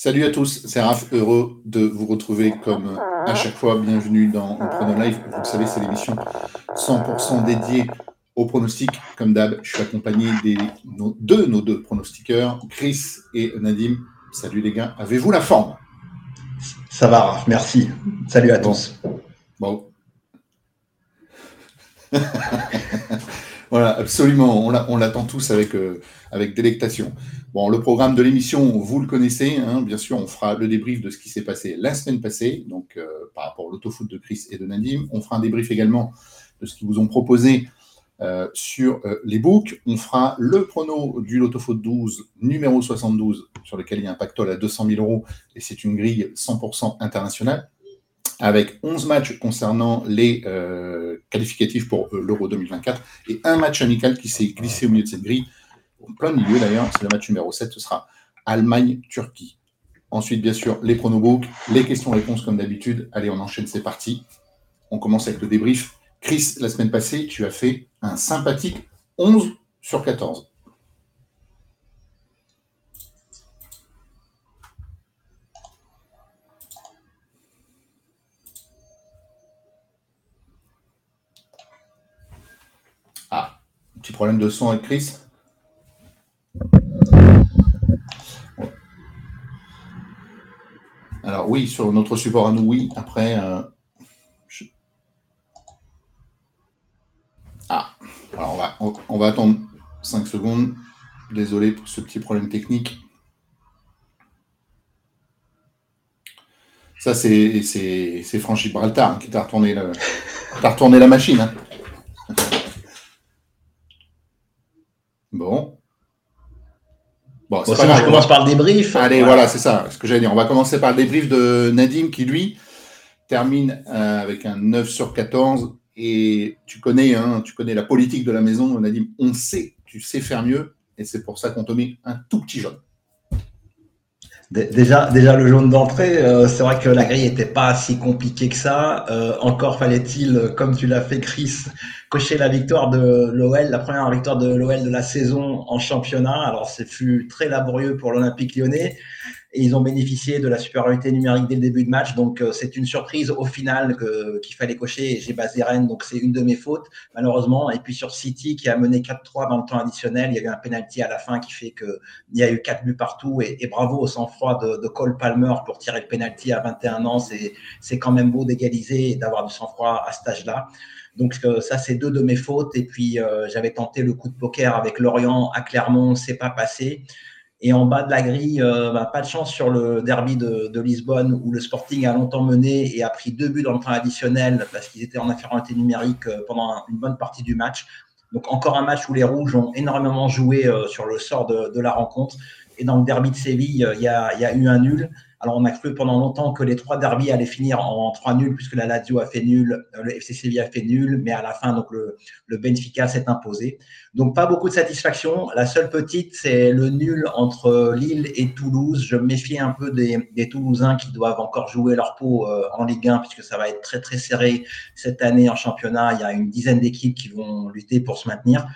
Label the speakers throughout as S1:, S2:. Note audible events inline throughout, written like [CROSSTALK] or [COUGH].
S1: Salut à tous, c'est Raph, heureux de vous retrouver comme à chaque fois. Bienvenue dans Prono Live. Vous le savez, c'est l'émission 100% dédiée au pronostic. Comme d'hab, je suis accompagné des, de nos deux pronostiqueurs, Chris et Nadim. Salut les gars, avez-vous la forme?
S2: Ça va, Raph, merci. Salut à tous.
S1: Bon. [LAUGHS] voilà, absolument. On l'attend tous avec, euh, avec délectation. Bon, le programme de l'émission, vous le connaissez. Hein, bien sûr, on fera le débrief de ce qui s'est passé la semaine passée, donc euh, par rapport au l'autofoot de Chris et de Nadim. On fera un débrief également de ce qu'ils vous ont proposé euh, sur les books. On fera le prono du l'autofoot 12, numéro 72, sur lequel il y a un pactole à 200 000 euros, et c'est une grille 100% internationale, avec 11 matchs concernant les qualificatifs pour l'Euro 2024, et un match amical qui s'est glissé au milieu de cette grille en plein milieu d'ailleurs, c'est le match numéro 7, ce sera Allemagne-Turquie. Ensuite, bien sûr, les pronobooks, les questions-réponses comme d'habitude. Allez, on enchaîne, c'est parti. On commence avec le débrief. Chris, la semaine passée, tu as fait un sympathique 11 sur 14. Ah, problème de son avec Chris Alors oui, sur notre support à nous, oui. Après, euh, ah, alors on va, on, va attendre 5 secondes. Désolé pour ce petit problème technique. Ça, c'est Franck Gibraltar hein, qui t'a retourné, retourné, la machine. Hein. Bon.
S2: Bon, commence par le débrief.
S1: Allez, voilà, c'est ça, ce que j'allais dire. On va commencer par le débrief de Nadim qui, lui, termine euh, avec un 9 sur 14. Et tu connais, hein, tu connais la politique de la maison, Nadim. On sait, tu sais faire mieux. Et c'est pour ça qu'on te met un tout petit jaune.
S2: Déjà, déjà le jaune d'entrée, euh, c'est vrai que la grille n'était pas si compliquée que ça. Euh, encore fallait-il, comme tu l'as fait, Chris, cocher la victoire de l'OL, la première victoire de l'OL de la saison en championnat. Alors, c'est fut très laborieux pour l'Olympique lyonnais ils ont bénéficié de la supériorité numérique dès le début de match. Donc, euh, c'est une surprise au final qu'il fallait cocher. J'ai basé Rennes, donc c'est une de mes fautes, malheureusement. Et puis sur City, qui a mené 4-3 dans le temps additionnel, il y a eu un penalty à la fin qui fait qu'il y a eu 4 buts partout. Et, bravo au sang-froid de, de, Cole Palmer pour tirer le penalty à 21 ans. C'est quand même beau d'égaliser et d'avoir du sang-froid à cet âge-là. Donc euh, ça, c'est deux de mes fautes. Et puis euh, j'avais tenté le coup de poker avec Lorient à Clermont, c'est pas passé. Et en bas de la grille, euh, bah, pas de chance sur le derby de, Lisbonne où le Sporting a longtemps mené et a pris deux buts dans le temps additionnel parce qu'ils étaient en infériorité numérique euh, pendant une bonne partie du match. Donc encore un match où les Rouges ont énormément joué euh, sur le sort de, la rencontre. Et dans le derby de Séville, il y a, il y a eu un nul. Alors, on a cru pendant longtemps que les trois derbies allaient finir en trois nuls, puisque la Lazio a fait nul, euh, le FC Séville a fait nul, mais à la fin, donc le, Benfica s'est imposé. Donc, pas beaucoup de satisfaction. La seule petite, c'est le nul entre Lille et Toulouse. Je me méfie un peu des, Toulousains qui doivent encore jouer leur peau euh, en Ligue 1, puisque ça va être très, très serré cette année en championnat. Il y a une dizaine d'équipes qui vont lutter pour se maintenir.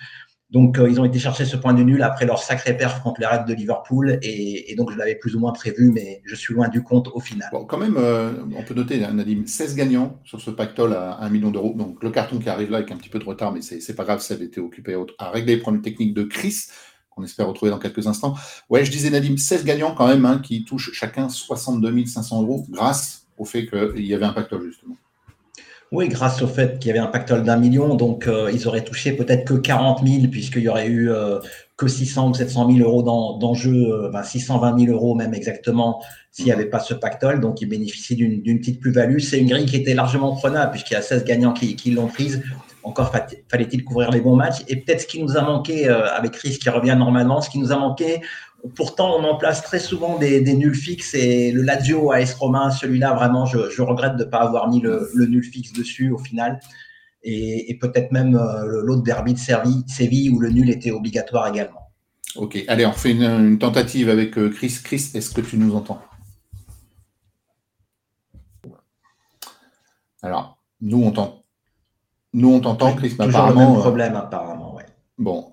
S2: Donc, euh, ils ont été chercher ce point de nul après leur sacré perf contre les Reds de Liverpool. Et, donc, je l'avais plus ou moins prévu, mais je suis loin du compte au final.
S1: Bon, quand même, euh, on peut noter, Nadim, 16 gagnants sur ce pactole à 1 million d'euros. Donc, le carton qui arrive là avec un petit peu de retard, mais c'est pas grave, ça avait été occupé à, régler les problèmes techniques de Chris, qu'on espère retrouver dans quelques instants. Ouais, je disais, Nadim, 16 gagnants quand même, hein, qui touchent chacun 62 500 euros grâce au fait qu'il y avait un pactole, justement.
S2: Oui, grâce au fait qu'il y avait un pactole d'un million, donc euh, ils auraient touché peut-être que 40 000, puisqu'il y aurait eu euh, que 600 ou 700 000 euros d'enjeu, euh, ben 620 000 euros même exactement, s'il n'y avait pas ce pactole. Donc ils bénéficient d'une petite plus-value. C'est une grille qui était largement prenable, puisqu'il y a 16 gagnants qui, qui l'ont prise. Encore fallait-il couvrir les bons matchs. Et peut-être ce qui nous a manqué, avec Chris qui revient normalement, ce qui nous a manqué, Pourtant, on en place très souvent des, nuls fixes et le Lazio AS Romain, celui-là, vraiment, je, regrette de ne pas avoir mis le, nul fixe dessus au final. Et, peut-être même euh, l'autre derby de Séville, où le nul était obligatoire également.
S1: Ok, allez, on fait une, tentative avec euh, Chris. Chris, est-ce que tu nous entends? Alors, nous, on t'entend. Nous, on t'entend, Chris,
S2: mais apparemment. Le même euh, problème, apparemment, ouais.
S1: Bon.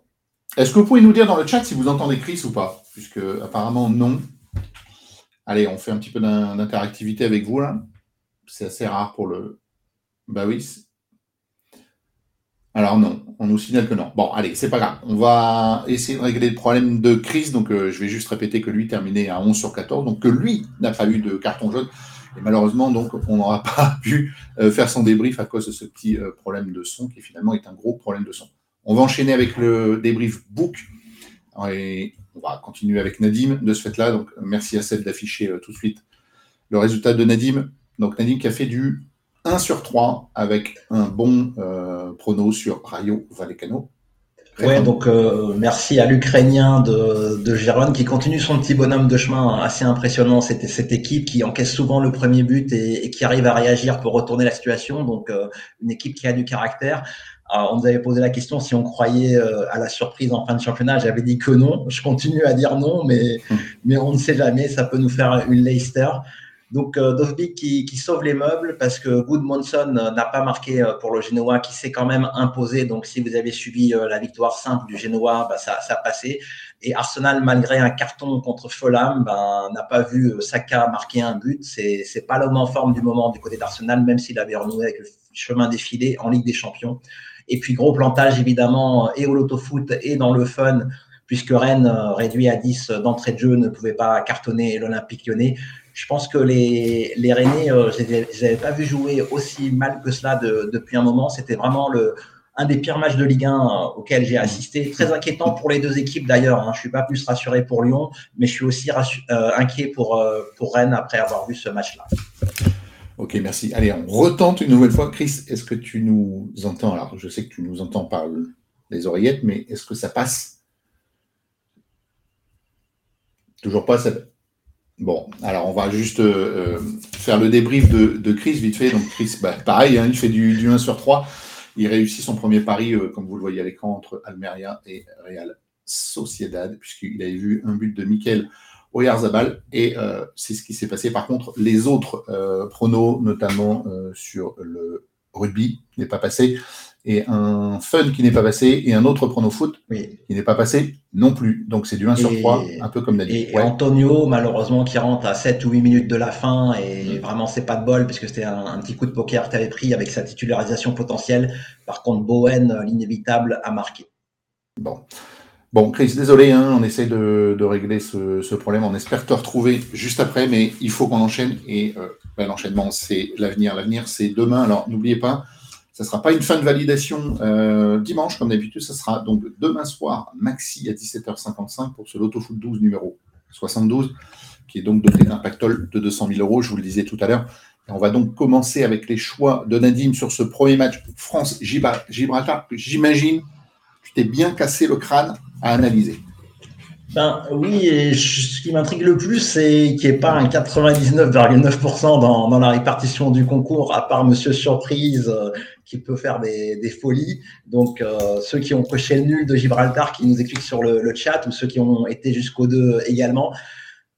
S1: Est-ce que vous pouvez nous dire dans le chat si vous entendez Chris ou pas? Puisque apparemment non. Allez, on fait un petit peu d'interactivité avec vous là. C'est assez rare pour le. Bah oui. Alors non, on nous signale que non. Bon, allez, c'est pas grave. On va essayer de régler le problème de crise. Donc, euh, je vais juste répéter que lui terminait à 11 sur 14. Donc, que lui n'a pas eu de carton jaune. Et malheureusement, donc, on n'aura [LAUGHS] pas pu euh, faire son débrief à cause de ce petit euh, problème de son qui finalement est un gros problème de son. On va enchaîner avec le débrief book. Et on va continuer avec Nadim de ce fait-là. Donc, merci à Seb d'afficher tout de suite le résultat de Nadim. Donc, Nadim qui a fait du 1 sur 3 avec un bon euh, prono sur Rayo Vallecano.
S2: Ouais, donc euh, merci à l'Ukrainien de, de Gérone qui continue son petit bonhomme de chemin assez impressionnant. C'était cette équipe qui encaisse souvent le premier but et, qui arrive à réagir pour retourner la situation. Donc euh, une équipe qui a du caractère. On nous avait posé la question si on croyait à la surprise en fin de championnat. J'avais dit que non. Je continue à dire non, mais, [LAUGHS] mais on ne sait jamais. Ça peut nous faire une Leicester. Donc euh, qui, qui, sauve les meubles parce que Goodmanson euh, n'a pas marqué euh, pour le Genoa qui s'est quand même imposé. Donc si vous avez suivi euh, la victoire simple du Genoa, bah, ça, ça a passé. Et Arsenal, malgré un carton contre Fulham, ben, n'a pas vu Saka marquer un but. C'est c'est pas l'homme en forme du moment du côté d'Arsenal, même s'il avait renoué avec le chemin défilé en Ligue des Champions. Et puis gros plantage évidemment et au loto foot et dans le fun puisque Rennes, réduit à 10 d'entrée de jeu, ne pouvait pas cartonner l'Olympique lyonnais. Je pense que les, les Rennais, euh, je pas vu jouer aussi mal que cela depuis un moment. C'était vraiment un des pires matchs de Ligue 1 euh, auxquels j'ai assisté. Très inquiétant pour les deux équipes d'ailleurs. Hein. Je ne suis pas plus rassuré pour Lyon, mais je suis aussi euh, inquiet pour, pour Rennes après avoir vu ce match-là.
S1: Ok, merci. Allez, on retente une nouvelle fois. Chris, est-ce que tu nous entends? Alors, je sais que tu nous entends par les oreillettes, mais est-ce que ça passe? Toujours pas, ça... Bon, alors on va juste euh, euh, faire le débrief de, Chris vite fait. Donc Chris, bah, pareil, hein, il fait du, 1 sur 3. Il réussit son premier pari, euh, comme vous le voyez à l'écran, entre Almeria et Real Sociedad, puisqu'il avait vu un but de Mikel Oyarzabal. Et c'est ce qui s'est passé. Par contre, les autres pronos, notamment sur le rugby, n'est pas passé et un fun qui n'est pas passé et un autre prono foot qui n'est pas passé non plus. Donc c'est du 1 sur 3, un peu comme Nadine.
S2: Et, Antonio, malheureusement, qui rentre à 7 ou 8 minutes de la fin et mm. vraiment c'est pas de bol puisque c'était un, petit coup de poker qu'il avait pris avec sa titularisation potentielle. Par contre, Bowen, l'inévitable, a marqué.
S1: Bon. Bon, Chris, désolé, hein, on essaie de, régler ce, problème. On espère te retrouver juste après, mais il faut qu'on enchaîne. Et euh, ben, l'enchaînement, c'est l'avenir. L'avenir, c'est demain. Alors, n'oubliez pas, ça ne sera pas une fin de validation euh, dimanche, comme d'habitude. Ça sera donc demain soir, maxi à 17h55 pour ce Loto Foot 12 numéro 72, qui est donc doté d'un pactole de 200 000 euros, je vous le disais tout à l'heure. On va donc commencer avec les choix de Nadim sur ce premier match France-Gibraltar. J'imagine, tu t'es bien cassé le crâne à analyser.
S2: Ben oui, et ce qui m'intrigue le plus, c'est qu'il n'y ait pas un 99,9% dans, dans, la répartition du concours, à part Monsieur Surprise, euh, qui peut faire des, des folies. Donc, euh, ceux qui ont coché le nul de Gibraltar, qui nous expliquent sur le, le chat, ou ceux qui ont été jusqu'au 2 également.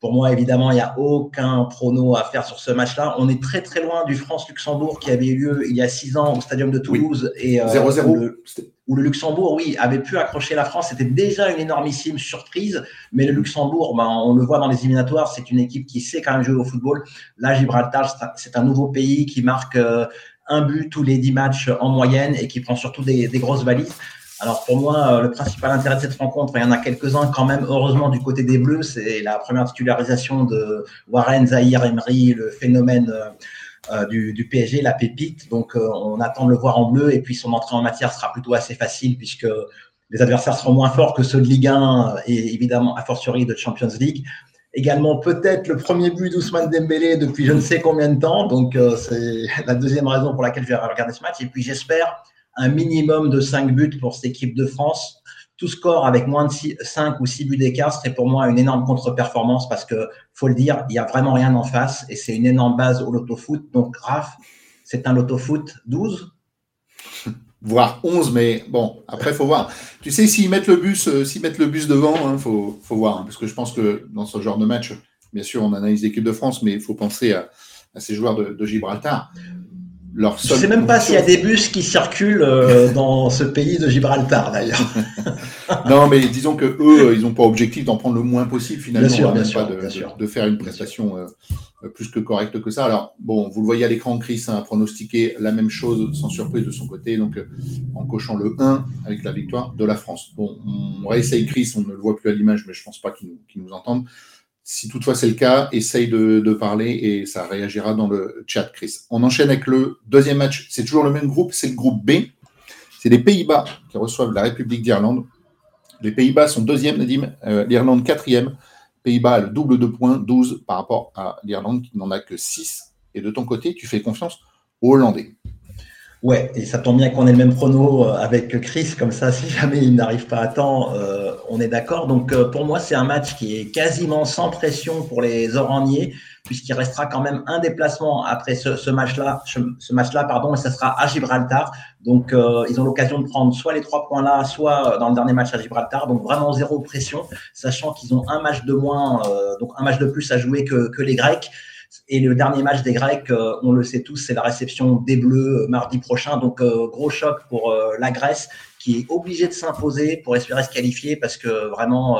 S2: Pour moi, évidemment, il n'y a aucun prono à faire sur ce match-là. On est très très loin du France-Luxembourg qui avait eu lieu il y a six ans au Stadium de Toulouse.
S1: et 0-0.
S2: Euh, où, le Luxembourg, oui, avait pu accrocher la France. C'était déjà une énormissime surprise. Mais le Luxembourg, ben, on le voit dans les éliminatoires, c'est une équipe qui sait quand même jouer au football. Là, Gibraltar, c'est un, nouveau pays qui marque euh, un but tous les dix matchs en moyenne et qui prend surtout des, des grosses valises. Alors pour moi, euh, le principal intérêt de cette rencontre, il y en a quelques-uns quand même, heureusement du côté des Bleus, c'est la première titularisation de Warren Zahir Emery, le phénomène euh, euh, du, PSG, la pépite. Donc on attend de le voir en bleu et puis son entrée en matière sera plutôt assez facile puisque les adversaires seront moins forts que ceux de Ligue 1 et évidemment a fortiori de Champions League. Également peut-être le premier but d'Ousmane Dembélé depuis je ne sais combien de temps. Donc c'est [LAUGHS] la deuxième raison pour laquelle je vais regarder ce match. Et puis j'espère un minimum de 5 buts pour cette équipe de France. Tout score avec moins de 5 ou 6 buts d'écart serait pour moi une énorme contre-performance parce que, faut le dire, il n'y a vraiment rien en face et c'est une énorme base au loto-foot. Donc, Raph, c'est un loto-foot 12 [LAUGHS]
S1: voire 11, mais bon, après, faut voir. Tu sais, s'ils mettent le bus, euh, s'ils mettent le bus devant, il hein, faut, voir. Hein, parce que je pense que dans ce genre de match, bien sûr, on analyse l'équipe de France, mais il faut penser à, ces joueurs de Gibraltar
S2: leur Je ne sais même pas s'il y a des bus qui circulent euh, dans ce pays de Gibraltar d'ailleurs. [LAUGHS]
S1: non, mais disons que eux, ils n'ont pas objectif d'en prendre le moins possible finalement, bien sûr, bien sûr, de, de, faire une prestation euh, plus que correcte que ça. Alors bon, vous le voyez à l'écran, Chris a pronostiqué la même chose sans surprise de son côté, donc euh, en cochant le 1 avec la victoire de la France. Bon, on réessaye Chris, on ne le voit plus à l'image, mais je pense pas qu'il nous, nous entende. Si toutefois c'est le cas, essaye de, parler et ça réagira dans le chat, Chris. On enchaîne avec le deuxième match. C'est toujours le même groupe, c'est le groupe B. C'est les Pays-Bas qui reçoivent la République d'Irlande. Les Pays-Bas sont deuxième, Nadim, euh, l'Irlande quatrième. Pays-Bas a le double de points, 12 par rapport à l'Irlande qui n'en a que 6. Et de ton côté, tu fais confiance aux Hollandais.
S2: Ouais, et ça tombe bien qu'on ait le même prono euh, avec Chris, comme ça, si jamais il n'arrive pas à temps, euh, on est d'accord. Donc euh, pour moi, c'est un match qui est quasiment sans pression pour les Oranniers, puisqu'il restera quand même un déplacement après ce, match-là, ce match-là, pardon, et ça sera à Gibraltar. Donc ils ont l'occasion de prendre soit les trois points là, soit dans le dernier match à Gibraltar. Donc vraiment zéro pression, sachant qu'ils ont un match de moins, donc un match de plus à jouer que les Grecs. Et le dernier match des Grecs, euh, on le sait tous, c'est la réception des Bleus euh, mardi prochain. Donc, euh, gros choc pour la Grèce qui est obligée de s'imposer pour espérer se qualifier parce que vraiment,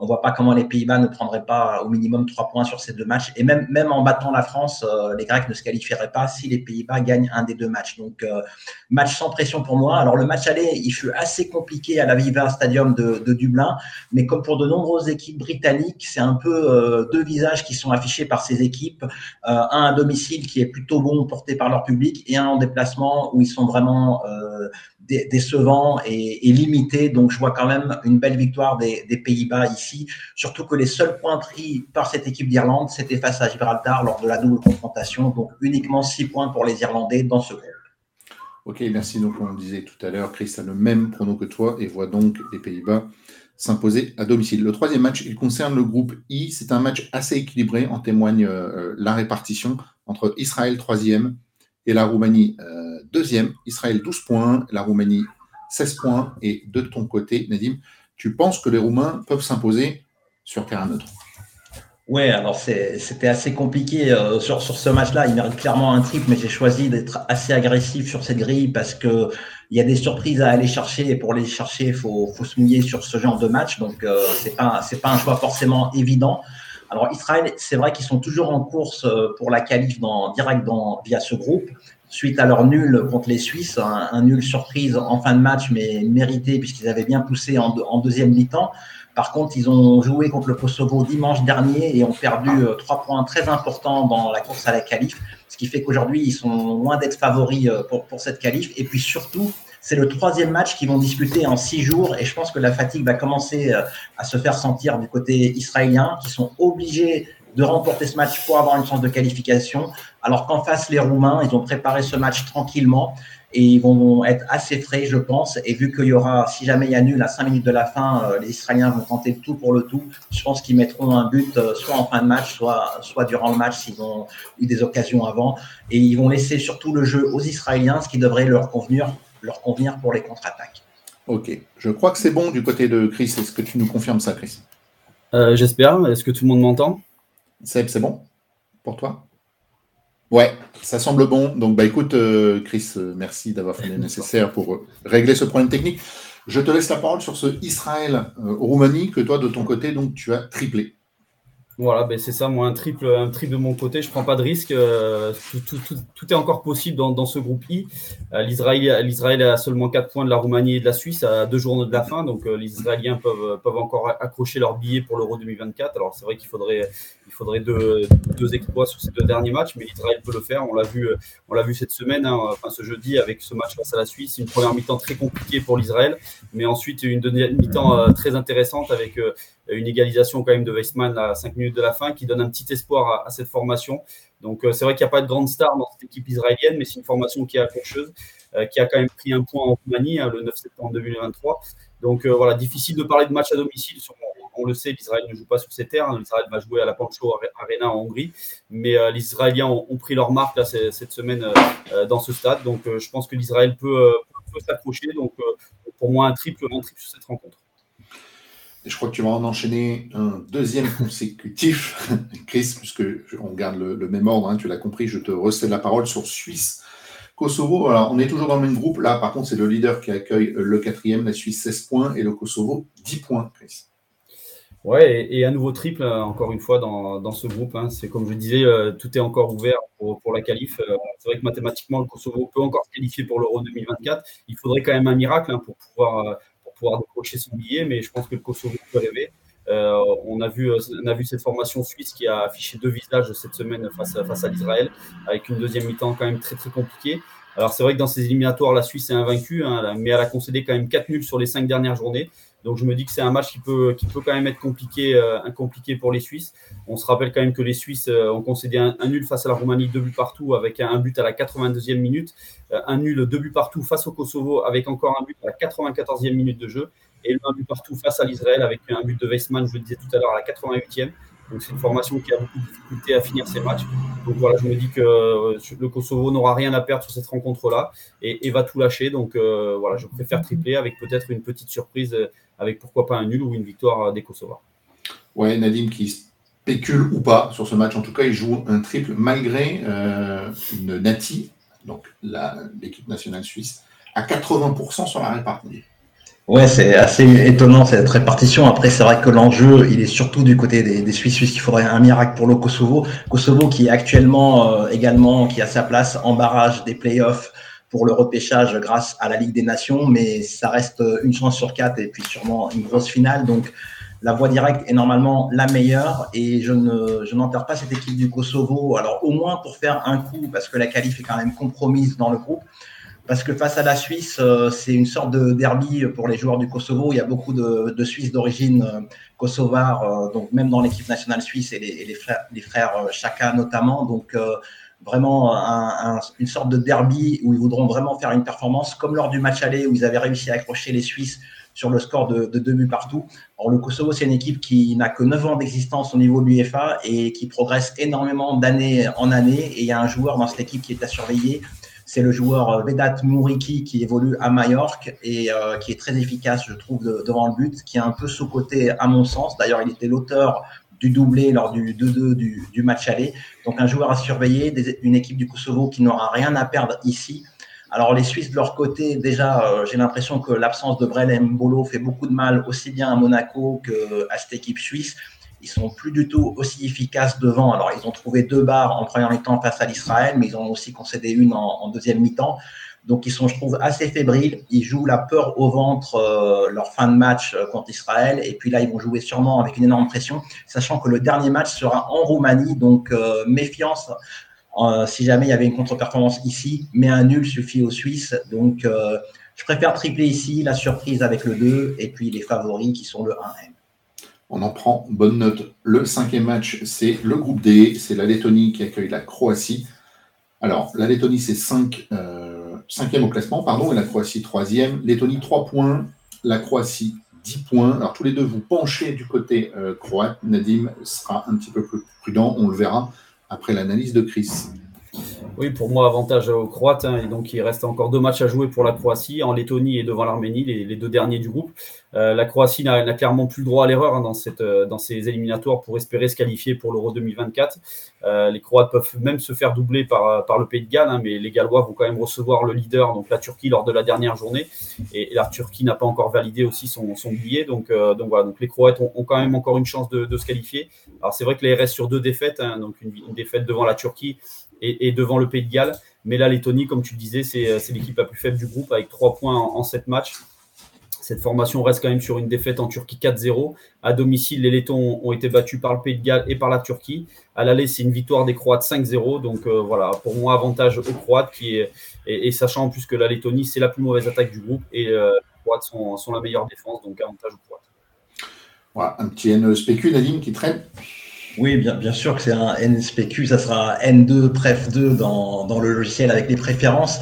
S2: on voit pas comment les Pays-Bas ne prendraient pas au minimum trois points sur ces deux matchs. Et même, même en battant la France, euh, les Grecs ne se qualifieraient pas si les Pays-Bas gagnent un des deux matchs. Donc, euh, match sans pression pour moi. Alors, le match aller, il fut assez compliqué à la Viva Stadium de, Dublin. Mais comme pour de nombreuses équipes britanniques, c'est un peu euh, deux visages qui sont affichés par ces équipes. un à domicile qui est plutôt bon porté par leur public et un en déplacement où ils sont vraiment décevant et, limité. Donc, je vois quand même une belle victoire des, Pays-Bas ici. Surtout que les seuls points pris par cette équipe d'Irlande, c'était face à Gibraltar lors de la double confrontation. Donc, uniquement six points pour les Irlandais dans ce groupe.
S1: Ok, merci. Donc, on disait tout à l'heure, Chris a le même prono que toi et voit donc les Pays-Bas s'imposer à domicile. Le troisième match, il concerne le groupe I. C'est un match assez équilibré, en témoigne euh, la répartition entre Israël troisième et la Roumanie euh, deuxième. Israël 12 points, la Roumanie 16 points. Et de ton côté, Nadim, tu penses que les Roumains peuvent s'imposer sur terrain neutre?
S2: Ouais, alors c'était assez compliqué euh, sur, sur ce match-là. Il mérite clairement un triple, mais j'ai choisi d'être assez agressif sur cette grille parce que il y a des surprises à aller chercher et pour les chercher, il faut, faut, se mouiller sur ce genre de match. Donc euh, c'est pas pas un choix forcément évident. Alors Israël, c'est vrai qu'ils sont toujours en course euh, pour la qualif dans, direct dans, via ce groupe, suite à leur nul contre les Suisses, un, nul surprise en fin de match, mais mérité puisqu'ils avaient bien poussé en, en deuxième mi-temps. Par contre, ils ont joué contre le Kosovo dimanche dernier et ont perdu euh, trois points très importants dans la course à la qualif, ce qui fait qu'aujourd'hui, ils sont loin d'être favoris euh, pour, pour cette qualif. Et puis surtout, c'est le troisième match qu'ils vont disputer en six jours et je pense que la fatigue va commencer euh, à se faire sentir du côté israélien, qui sont obligés de remporter ce match pour avoir une chance de qualification, alors qu'en face, les Roumains, ils ont préparé ce match tranquillement et ils vont être assez frais, je pense. Et vu qu'il y aura, si jamais il y a nul à cinq minutes de la fin, euh, les Israéliens vont tenter tout pour le tout. Je pense qu'ils mettront un but euh, soit en fin de match, soit, soit durant le match s'ils ont eu des occasions avant. Et ils vont laisser surtout le jeu aux Israéliens, ce qui devrait leur convenir leur convenir pour les contre-attaques.
S1: Ok, je crois que c'est bon du côté de Chris. Est-ce que tu nous confirmes ça, Chris?
S3: Euh, J'espère. Est-ce que tout le monde m'entend?
S1: Seb, c'est bon pour toi? Ouais, ça semble bon. Donc, bah écoute, euh, Chris, euh, merci d'avoir fait le nécessaire pour régler ce problème technique. Je te laisse la parole sur ce Israël-Roumanie que toi, de ton côté, donc tu as triplé.
S3: Voilà, ben c'est ça, moi un triple, un triple de mon côté, je prends pas de risque. Euh, tout, est encore possible dans, dans ce groupe I. Euh, L'Israël a seulement 4 points de la Roumanie et de la Suisse à deux jours de la fin, donc euh, les Israéliens peuvent, peuvent encore accrocher leur billet pour l'Euro 2024. Alors c'est vrai qu'il faudrait, il faudrait deux, deux, exploits sur ces deux derniers matchs, mais Israël peut le faire. On l'a vu, l'a vu cette semaine, hein, enfin ce jeudi avec ce match face à la Suisse, une première mi-temps très compliquée pour l'Israël, mais ensuite une deuxième mi-temps très intéressante avec une égalisation quand même de Weissmann à 5 minutes de la fin qui donne un petit espoir à, cette formation. Donc euh, c'est vrai qu'il n'y a pas de grande star dans cette équipe israélienne, mais c'est une formation qui est accrocheuse, euh, qui a quand même pris un point en Roumanie hein, le 9 septembre 2023. Donc euh, voilà, difficile de parler de match à domicile. on, le sait, l'Israël ne joue pas sur ses terres. L'Israël va jouer à la Pancho Arena en Hongrie. Mais les Israéliens ont, pris leur marque cette semaine dans ce stade. Donc je pense que l'Israël peut, peut s'accrocher. Donc pour moi, un triple, un triple sur cette rencontre
S1: je crois que tu vas en enchaîner un deuxième consécutif, [LAUGHS] Chris, puisque on garde le, même ordre, hein, tu l'as compris, je te recède la parole sur Suisse, Kosovo, alors on est toujours dans le même groupe. Là, par contre, c'est le leader qui accueille le quatrième, la Suisse 16 points et le Kosovo 10 points, Chris.
S3: Ouais, et, un nouveau triple, euh, encore une fois, dans, ce groupe. Hein. C'est comme je disais, euh, tout est encore ouvert pour, la qualif. Euh, c'est vrai que mathématiquement, le Kosovo peut encore se qualifier pour l'Euro 2024. Il faudrait quand même un miracle hein, pour, pouvoir, pour pouvoir décrocher son billet, mais je pense que le Kosovo peut rêver. on, a vu, on a vu cette formation suisse qui a affiché deux visages cette semaine face à, face à l'Israël, avec une deuxième mi-temps quand même très très compliquée. Alors c'est vrai que dans ces éliminatoires, la Suisse est invaincue, hein, mais elle a concédé quand même 4 nuls sur les 5 dernières journées. Donc je me dis que c'est un match qui peut, qui peut quand même être compliqué, euh, compliqué pour les Suisses. On se rappelle quand même que les Suisses euh, ont concédé un, nul face à la Roumanie, deux buts partout, avec un, but à la 92e minute, euh, un nul, deux buts partout face au Kosovo, avec encore un but à la 94e minute de jeu, et un but partout face à l'Israël, avec un but de Weissmann, je le disais tout à l'heure, à la 88e. Donc c'est une formation qui a beaucoup de difficultés à finir ses matchs. Donc voilà, je me dis que euh, le Kosovo n'aura rien à perdre sur cette rencontre-là et, va tout lâcher. Donc euh, voilà, je préfère tripler avec peut-être une petite surprise, euh, avec pourquoi pas un nul ou une victoire des Kosovars.
S1: Ouais, Nadim qui spécule ou pas sur ce match. En tout cas, il joue un triple malgré une Nati, donc l'équipe nationale suisse, à 80% sur la répartie.
S2: Ouais, c'est assez étonnant cette répartition. Après, c'est vrai que l'enjeu, il est surtout du côté des, des Suisses, qu'il faudrait un miracle pour le Kosovo. Kosovo qui est actuellement euh, également, qui a sa place en barrage des playoffs pour le repêchage grâce à la Ligue des Nations, mais ça reste une chance sur quatre et puis sûrement une grosse finale. Donc, la voie directe est normalement la meilleure et je ne je n'enterre pas cette équipe du Kosovo. Alors au moins pour faire un coup parce que la qualif est quand même compromise dans le groupe parce que face à la Suisse, euh, c'est une sorte de derby pour les joueurs du Kosovo. Il y a beaucoup de, Suisses d'origine euh, kosovare, euh, donc même dans l'équipe nationale suisse et les, frères, les Chaka notamment. Donc vraiment une sorte de derby où ils voudront vraiment faire une performance comme lors du match aller où ils avaient réussi à accrocher les Suisses sur le score de, deux buts partout. Alors le Kosovo, c'est une équipe qui n'a que 9 ans d'existence au niveau de l'UEFA et qui progresse énormément d'année en année. Et il y a un joueur dans cette équipe qui est à surveiller, c'est le joueur euh, Vedat Mouriki qui évolue à Majorque et euh, qui est très efficace, je trouve, devant le but, qui est un peu sous-côté à mon sens. D'ailleurs, il était l'auteur du doublé lors du 2-2 du, match aller. Donc un joueur à surveiller, une équipe du Kosovo qui n'aura rien à perdre ici. Alors les Suisses de leur côté, déjà, euh, j'ai l'impression que l'absence de Brel Mbolo fait beaucoup de mal aussi bien à Monaco qu'à cette équipe suisse ils sont plus du tout aussi efficaces devant. Alors, ils ont trouvé deux barres en première mi-temps face à l'Israël, mais ils ont aussi concédé une en, deuxième mi-temps. Donc, ils sont, je trouve, assez fébriles. Ils jouent la peur au ventre euh, leur fin de match euh, contre Israël. Et puis là, ils vont jouer sûrement avec une énorme pression, sachant que le dernier match sera en Roumanie. Donc, euh, méfiance si jamais il y avait une contre-performance ici. Mais un nul suffit aux Suisses. Donc, je préfère tripler ici, la surprise avec le 2 et puis les favoris qui sont le 1M.
S1: On en prend bonne note. Le cinquième match, c'est le groupe D, c'est la Lettonie qui accueille la Croatie. Alors, la Lettonie, c'est 5, euh, cinquième au classement, pardon, et la Croatie troisième. Lettonie, 3 points, la Croatie, 10 points. Alors, tous les deux, vous penchez du côté euh, croate. Nadim sera un petit peu plus prudent, on le verra après l'analyse de Chris.
S3: Oui, pour moi, avantage aux Croates. Hein, et donc, il reste encore deux matchs à jouer pour la Croatie, en Lettonie et devant l'Arménie, les, deux derniers du groupe. Euh, la Croatie n'a clairement plus le droit à l'erreur hein, dans, euh, dans ces éliminatoires pour espérer se qualifier pour l'Euro 2024. Euh, les Croates peuvent même se faire doubler par, par le Pays de Galles, hein, mais les Gallois vont quand même recevoir le leader, donc la Turquie, lors de la dernière journée. Et, la Turquie n'a pas encore validé aussi son, billet. Donc, donc voilà, donc les Croates ont, quand même encore une chance de, se qualifier. Alors c'est vrai que les restent sur deux défaites, donc une, une défaite devant la Turquie et, devant le Pays de Galles. Mais la Lettonie, comme tu le disais, c'est l'équipe la plus faible du groupe avec 3 points en, 7 matchs. Cette formation reste quand même sur une défaite en Turquie 4-0. À domicile, les Lettons ont été battus par le Pays de Galles et par la Turquie. À l'aller, c'est une victoire des Croates 5-0. Donc euh, voilà, pour moi, avantage aux Croates, qui et, sachant en plus que la Lettonie, c'est la plus mauvaise attaque du groupe et euh, les Croates sont, sont, la meilleure défense, donc avantage aux Croates.
S1: Voilà, un petit N spécule, Nadine, qui traîne.
S2: Oui, bien, sûr que c'est un NSPQ, ça sera N2, Pref 2 dans, dans le logiciel avec les préférences.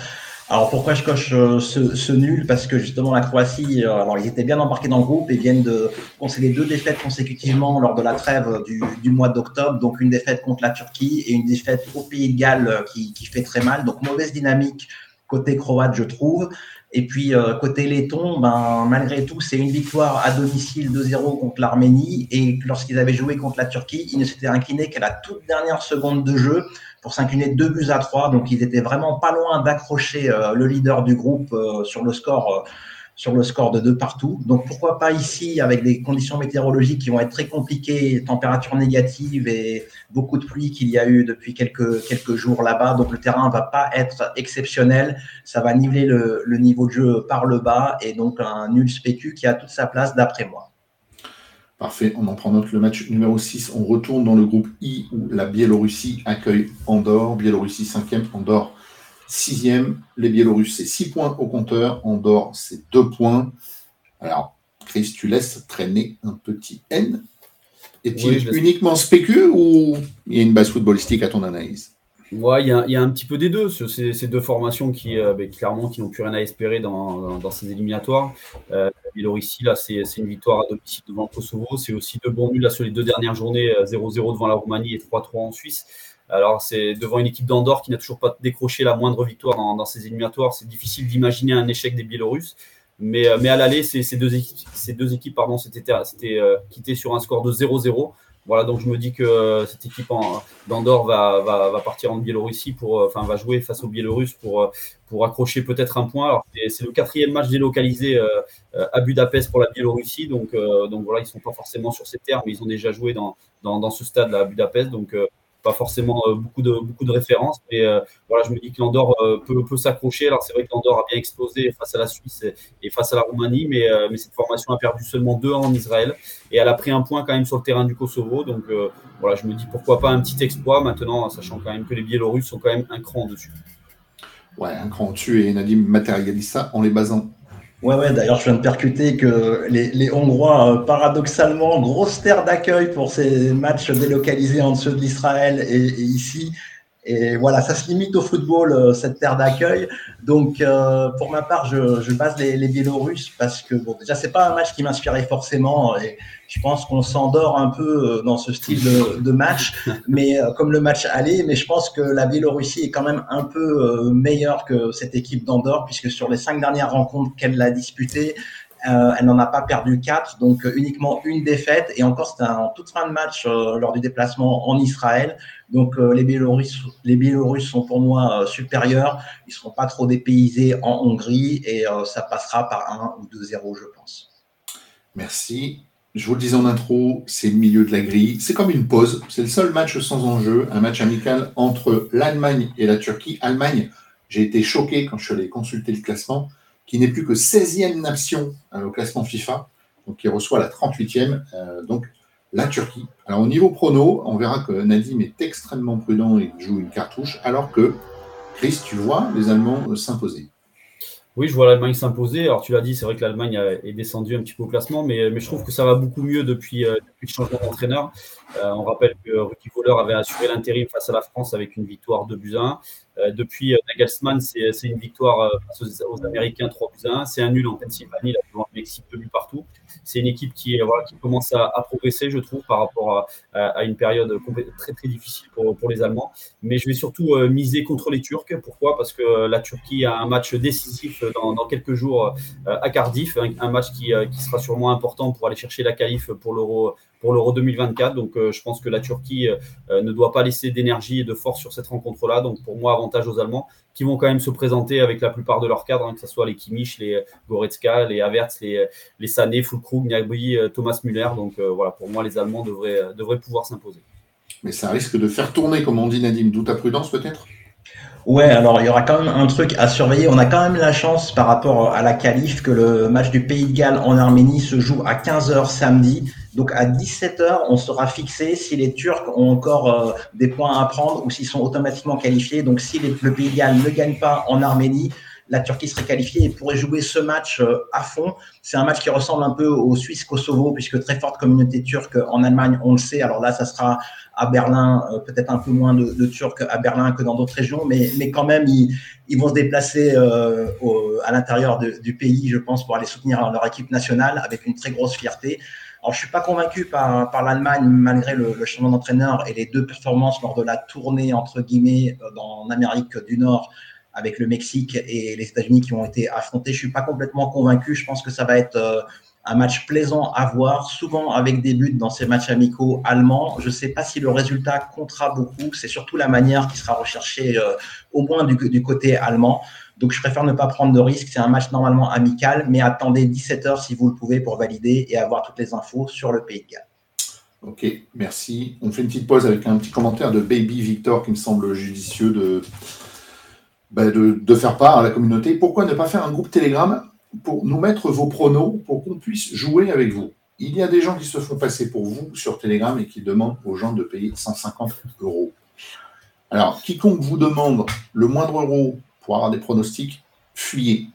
S2: Alors pourquoi je coche euh, ce, ce, nul? Parce que justement la Croatie, euh, alors ils étaient bien embarqués dans le groupe et viennent de concéder deux défaites consécutivement lors de la trêve du, du mois d'octobre, donc une défaite contre la Turquie et une défaite au Pays de Galles euh, qui, qui fait très mal. Donc mauvaise dynamique côté croate, je trouve. Et puis, euh, côté laiton, ben, malgré tout, c'est une victoire à domicile 2-0 contre l'Arménie. Et lorsqu'ils avaient joué contre la Turquie, ils ne s'étaient inclinés qu'à la toute dernière seconde de jeu pour s'incliner 2 buts à 3. Donc, ils étaient vraiment pas loin d'accrocher euh, le leader du groupe euh, sur le score sur le score de deux partout. Donc pourquoi pas ici avec des conditions météorologiques qui vont être très compliquées, température négative et beaucoup de pluie qu'il y a eu depuis quelques, jours là-bas. Donc le terrain va pas être exceptionnel. Ça va niveler le, le, niveau de jeu par le bas et donc un nul spécu qui a toute sa place d'après moi.
S1: Parfait, on en prend note. Le match numéro 6, on retourne dans le groupe I où la Biélorussie accueille Andorre. Biélorussie 5e, Andorre Sixième, les Biélorusses, c'est 6 points au compteur. Andorre, c'est 2 points. Alors, Chris, tu laisses traîner un petit N. Est-il uniquement spécu ou il y a une base footballistique à ton analyse?
S3: Ouais, il y, a, un petit peu des deux. Ces, ces deux formations qui, euh, ben, clairement, qui n'ont plus rien à espérer dans, dans, ces éliminatoires. Euh, Biélorussie, là, c'est une victoire à domicile devant le Kosovo. C'est aussi deux bons nuls là, sur les deux dernières journées, 0-0 euh, devant la Roumanie et 3-3 en Suisse. Alors, c'est devant une équipe d'Andorre qui n'a toujours pas décroché la moindre victoire dans, ces éliminatoires. C'est difficile d'imaginer un échec des Biélorusses. Mais, euh, mais à l'aller, ces, deux équipes, ces deux équipes pardon, s'étaient euh, quittées sur un score de 0-0. Voilà, donc je me dis que euh, cette équipe d'Andorre va, va, va, partir en Biélorussie pour, enfin, va jouer face aux Biélorusses pour, pour accrocher peut-être un point. C'est le quatrième match délocalisé à Budapest pour la Biélorussie, donc, donc voilà, ils sont pas forcément sur ces terres, mais ils ont déjà joué dans, dans, dans ce stade-là à Budapest, donc pas forcément euh, beaucoup, de, beaucoup de références. Mais euh, voilà, je me dis que l'Andorre euh, peut, peut s'accrocher. Alors c'est vrai que l'Andorre a bien explosé face à la Suisse et, face à la Roumanie, mais, mais cette formation a perdu seulement deux en Israël et elle a pris un point quand même sur le terrain du Kosovo. Donc voilà, je me dis pourquoi pas un petit exploit maintenant, sachant quand même que les Biélorusses sont quand même un cran dessus.
S1: Ouais, un cran dessus et Nadim matérialise ça en les basant
S2: Ouais, ouais, d'ailleurs, je viens de percuter que les, les Hongrois, euh, paradoxalement, grosse terre d'accueil pour ces matchs délocalisés en dessous de l'Israël et, et, ici. Et voilà, ça se limite au football, euh, cette terre d'accueil. Donc, euh, pour ma part, je, je base les, les, Biélorusses parce que, bon, déjà, c'est pas un match qui m'inspirait forcément. Et je pense qu'on s'endort un peu euh, dans ce style de, de match, mais comme le match allait. Mais je pense que la Biélorussie est quand même un peu meilleure que cette équipe d'Andorre, puisque sur les cinq dernières rencontres qu'elle a disputées, euh, elle n'en a pas perdu quatre, donc euh, uniquement une défaite. Et encore, c'était en toute fin de match euh, lors du déplacement en Israël. Donc les Biélorusses, les Biélorusses sont pour moi supérieurs. Ils ne seront pas trop dépaysés en Hongrie et ça passera par 1 ou 2-0, je pense.
S1: Merci. Je vous le disais en intro, c'est le milieu de la grille. C'est comme une pause. C'est le seul match sans enjeu, un match amical entre l'Allemagne et la Turquie. Allemagne, j'ai été choqué quand je suis allé consulter le classement qui n'est plus que 16e nation euh, au classement FIFA, donc qui reçoit la 38e, euh, donc la Turquie. Alors au niveau prono, on verra que Nadim est extrêmement prudent et joue une cartouche, alors que Chris, tu vois les Allemands euh, s'imposer.
S3: Oui, je vois l'Allemagne s'imposer. Alors, tu l'as dit, c'est vrai que l'Allemagne est descendue un petit peu au classement, mais, je trouve que ça va beaucoup mieux depuis, depuis le changement d'entraîneur. on rappelle que Rudy Voller avait assuré l'intérim face à la France avec une victoire de buts 1. Euh, depuis euh, Nagelsmann, c'est une victoire euh, face aux, Américains 3 buts 1. C'est un nul en Pennsylvanie, là, devant le Mexique 2 buts partout. C'est une équipe qui, commence à, progresser, je trouve, par rapport à, une période très très difficile pour, les Allemands. Mais je vais surtout miser contre les Turcs. Pourquoi? Parce que la Turquie a un match décisif dans, quelques jours à Cardiff, un, match qui, sera sûrement important pour aller chercher la qualif pour l'Euro pour l'Euro 2024. Donc, euh, je pense que la Turquie euh, ne doit pas laisser d'énergie et de force sur cette rencontre-là. Donc, pour moi, avantage aux Allemands qui vont quand même se présenter avec la plupart de leurs cadres, hein, que ce soit les Kimmich, les Goretzka, les Havertz, les, les Sané, Fulkrug, Gnabry, euh, Thomas Müller. Donc, voilà, pour moi, les Allemands devraient, devraient pouvoir s'imposer.
S1: Mais ça risque de faire tourner, comme on dit Nadim, d'où ta prudence peut-être?
S2: Ouais, alors il y aura quand même un truc à surveiller. On a quand même la chance par rapport à la qualif que le match du Pays de Galles en Arménie se joue à 15h samedi. Donc à 17h, on sera fixé si les Turcs ont encore euh, des points à prendre ou s'ils sont automatiquement qualifiés. Donc si le Pays de Galles ne gagne pas en Arménie, la Turquie serait qualifiée et pourrait jouer ce match euh, à fond. C'est un match qui ressemble un peu au Suisse-Kosovo, puisque très forte communauté turque en Allemagne, on le sait. Alors là, ça sera à Berlin, euh, peut-être un peu moins de, Turcs à Berlin que dans d'autres régions, mais, mais quand même, ils, ils vont se déplacer euh, à l'intérieur du pays, je pense, pour aller soutenir leur équipe nationale avec une très grosse fierté. Alors, je suis pas convaincu par, par l'Allemagne, malgré le, changement d'entraîneur et les deux performances lors de la tournée, entre guillemets, en Amérique du Nord avec le Mexique et les États-Unis qui ont été affrontés. Je suis pas complètement convaincu. Je pense que ça va être un match plaisant à voir, souvent avec des buts dans ces matchs amicaux allemands. Je ne sais pas si le résultat comptera beaucoup, c'est surtout la manière qui sera recherchée euh, au moins du, côté allemand. Donc je préfère ne pas prendre de risques, c'est un match normalement amical, mais attendez 17h si vous le pouvez pour valider et avoir toutes les infos sur le pays de Galles.
S1: Ok, merci. On fait une petite pause avec un petit commentaire de Baby Victor qui me semble judicieux de, bah, faire part à la communauté. Pourquoi ne pas faire un groupe Telegram? Pour nous mettre vos pronos pour qu'on puisse jouer avec vous. Il y a des gens qui se font passer pour vous sur Telegram et qui demandent aux gens de payer 150 euros. Alors, quiconque vous demande le moindre euro pour avoir des pronostics, fuyez.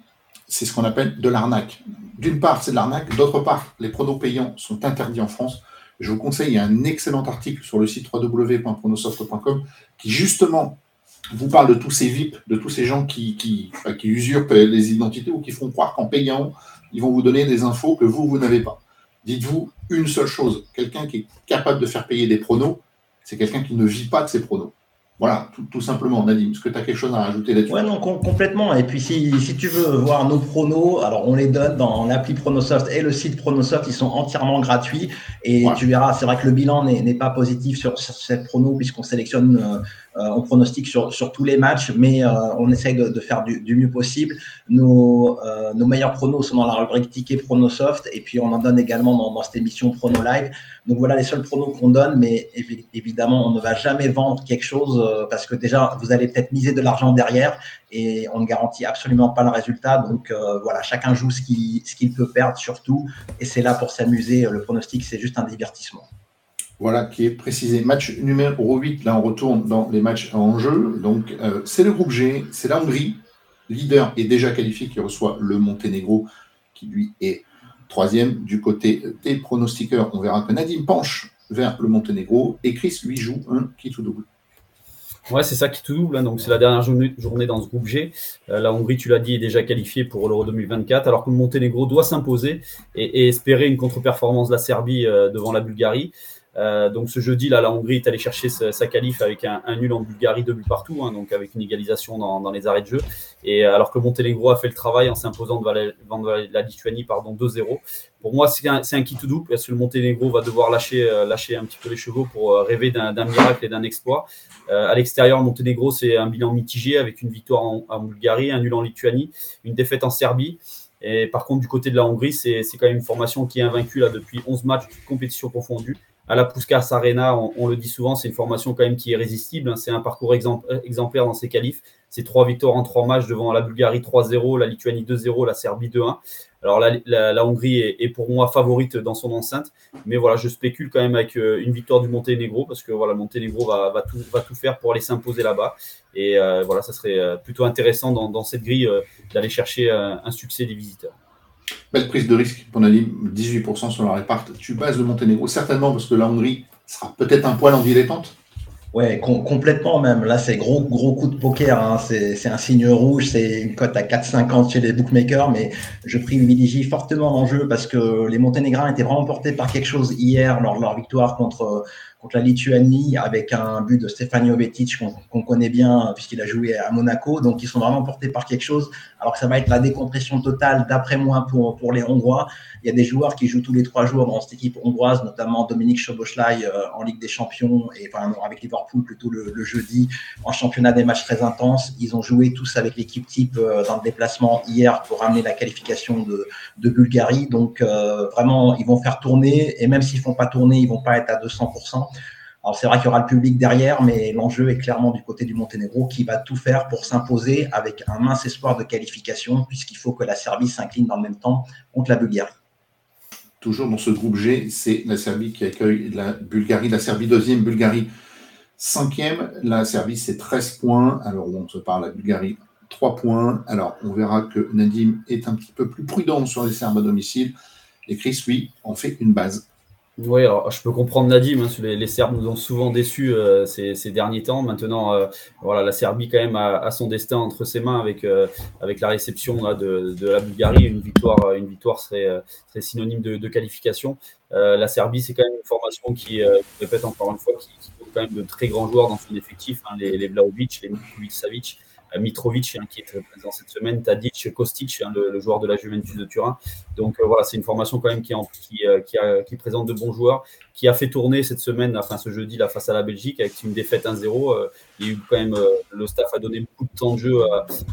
S1: C'est ce qu'on appelle de l'arnaque. D'une part, c'est de l'arnaque. D'autre part, les pronos payants sont interdits en France. Je vous conseille, il y a un excellent article sur le site www.pronosoft.com qui justement vous parle de tous ces VIP, de tous ces gens qui, qui, qui usurpent les identités ou qui font croire qu'en payant, ils vont vous donner des infos que vous, vous n'avez pas. Dites-vous une seule chose, quelqu'un qui est capable de faire payer des pronos, c'est quelqu'un qui ne vit pas de ses pronos. Voilà, tout, simplement, Nadim. Est-ce que tu as quelque chose à rajouter là-dessus?
S2: Oui, non, complètement. Et puis, si, si, tu veux voir nos pronos, alors on les donne dans l'appli Pronosoft et le site Pronosoft, ils sont entièrement gratuits. Et tu verras, c'est vrai que le bilan n'est pas positif sur, cette prono, puisqu'on sélectionne, euh, on pronostique sur, sur, tous les matchs, mais euh, on essaye de, faire du, mieux possible. Nos, euh, nos meilleurs pronos sont dans la rubrique Ticket Pronosoft, et puis on en donne également dans, cette émission Prono Live. Donc voilà les seuls pronos qu'on donne, mais évidemment, on ne va jamais vendre quelque chose euh, parce que déjà, vous allez peut-être miser de l'argent derrière et on ne garantit absolument pas le résultat. Donc euh, voilà, chacun joue ce qu'il peut perdre surtout et c'est là pour s'amuser. Le pronostic, c'est juste un divertissement.
S1: Voilà, qui est précisé. Match numéro 8, là on retourne dans les matchs en jeu. Donc euh, c'est le groupe G, c'est la Hongrie, leader est déjà qualifié qui reçoit le Monténégro qui lui est Troisième, du côté des pronostiqueurs, on verra que Nadim penche vers le Monténégro et Chris lui joue un qui tout double.
S3: Ouais, c'est ça qui tout double. Hein. Donc, c'est la dernière journée, dans ce groupe G. Euh, la Hongrie, tu l'as dit, est déjà qualifiée pour l'Euro 2024, alors que le Monténégro doit s'imposer et, espérer une contre-performance de la Serbie euh, devant la Bulgarie. Euh, donc ce jeudi, là, la Hongrie est allée chercher sa, qualif avec un, nul en Bulgarie, deux buts partout, hein, donc avec une égalisation dans, les arrêts de jeu. Et euh, alors que Monténégro a fait le travail en s'imposant devant la, Lituanie pardon 2-0. Pour moi, c'est un, un qui tout parce que le Monténégro va devoir lâcher, euh, lâcher un petit peu les chevaux pour rêver d'un miracle et d'un exploit. à l'extérieur, le Monténégro, c'est un bilan mitigé avec une victoire en, Bulgarie, un nul en Lituanie, une défaite en Serbie. Et par contre, du côté de la Hongrie, c'est quand même une formation qui est invaincue là, depuis 11 matchs, de compétition confondues à la Puskas Arena, on, le dit souvent, c'est une formation quand même qui est résistible. Hein. c'est un parcours exemplaire dans ses qualifs. C'est trois victoires en trois matchs devant la Bulgarie 3-0, la Lituanie 2-0, la Serbie 2-1. Alors la, Hongrie est, pour moi favorite dans son enceinte, mais voilà, je spécule quand même avec euh, une victoire du Monténégro parce que voilà, Monténégro va, tout, faire pour aller s'imposer là-bas. Et euh, voilà, ça serait euh, plutôt intéressant dans, cette grille d'aller chercher un succès des visiteurs.
S1: Belle prise de risque, on a dit 18% sur la réparte. Tu bases le Monténégro, certainement parce que la Hongrie sera peut-être un poil en dilettante.
S2: Ouais, complètement même. Là, c'est gros gros coup de poker. Hein. C'est un signe rouge. C'est une cote à 4,50 chez les bookmakers, mais je privilégie fortement l'enjeu parce que les Monténégrins étaient vraiment portés par quelque chose hier lors de leur victoire contre contre la Lituanie avec un but de Stéphane Jovetic qu'on connaît bien puisqu'il a joué à Monaco. Donc, ils sont vraiment portés par quelque chose, alors que ça va être la décompression totale, d'après moi, pour, pour les Hongrois. Il y a des joueurs qui jouent tous les trois jours dans cette équipe hongroise, notamment Dominique Choboschlai euh, en Ligue des Champions et enfin, avec Liverpool plutôt le, jeudi en championnat des matchs très intenses. Ils ont joué tous avec l'équipe type euh, dans le déplacement hier pour ramener la qualification de, de Bulgarie. Donc, euh, vraiment, ils vont faire tourner et même s'ils font pas tourner, ils vont pas être à 200%. Alors c'est vrai qu'il y aura le public derrière, mais l'enjeu est clairement du côté du Monténégro qui va tout faire pour s'imposer avec un mince espoir de qualification, puisqu'il faut que la Serbie s'incline dans le même temps contre la Bulgarie.
S1: Toujours dans ce groupe G, c'est la Serbie qui accueille la Bulgarie, la Serbie deuxième, Bulgarie cinquième. La Serbie, c'est 13 points. Alors on se parle, la Bulgarie, 3 points. Alors on verra que Nadim est un petit peu plus prudent sur les Serbes à domicile. Et Chris, lui, en fait une base.
S3: Oui, je peux comprendre Nadim, hein, les, Serbes nous ont souvent déçus euh, ces, derniers temps. Maintenant, euh, voilà, la Serbie quand même a, son destin entre ses mains avec, euh, avec la réception de, la Bulgarie. Une victoire, une victoire serait, synonyme de, qualification. la Serbie, c'est quand même une formation qui, je répète encore une fois, qui, qui, compte quand même de très grands joueurs dans son effectif, hein, les, les Vlaovic, les Mikulic Savic. Mitrovic hein, qui est présent cette semaine, Tadic, Kostic, hein, le, joueur de la Juventus de Turin. Donc voilà, c'est une formation quand même qui, qui, présente de bons joueurs, qui a fait tourner cette semaine, enfin ce jeudi là face à la Belgique avec une défaite 1-0. il y a eu quand même le staff a donné beaucoup de temps de jeu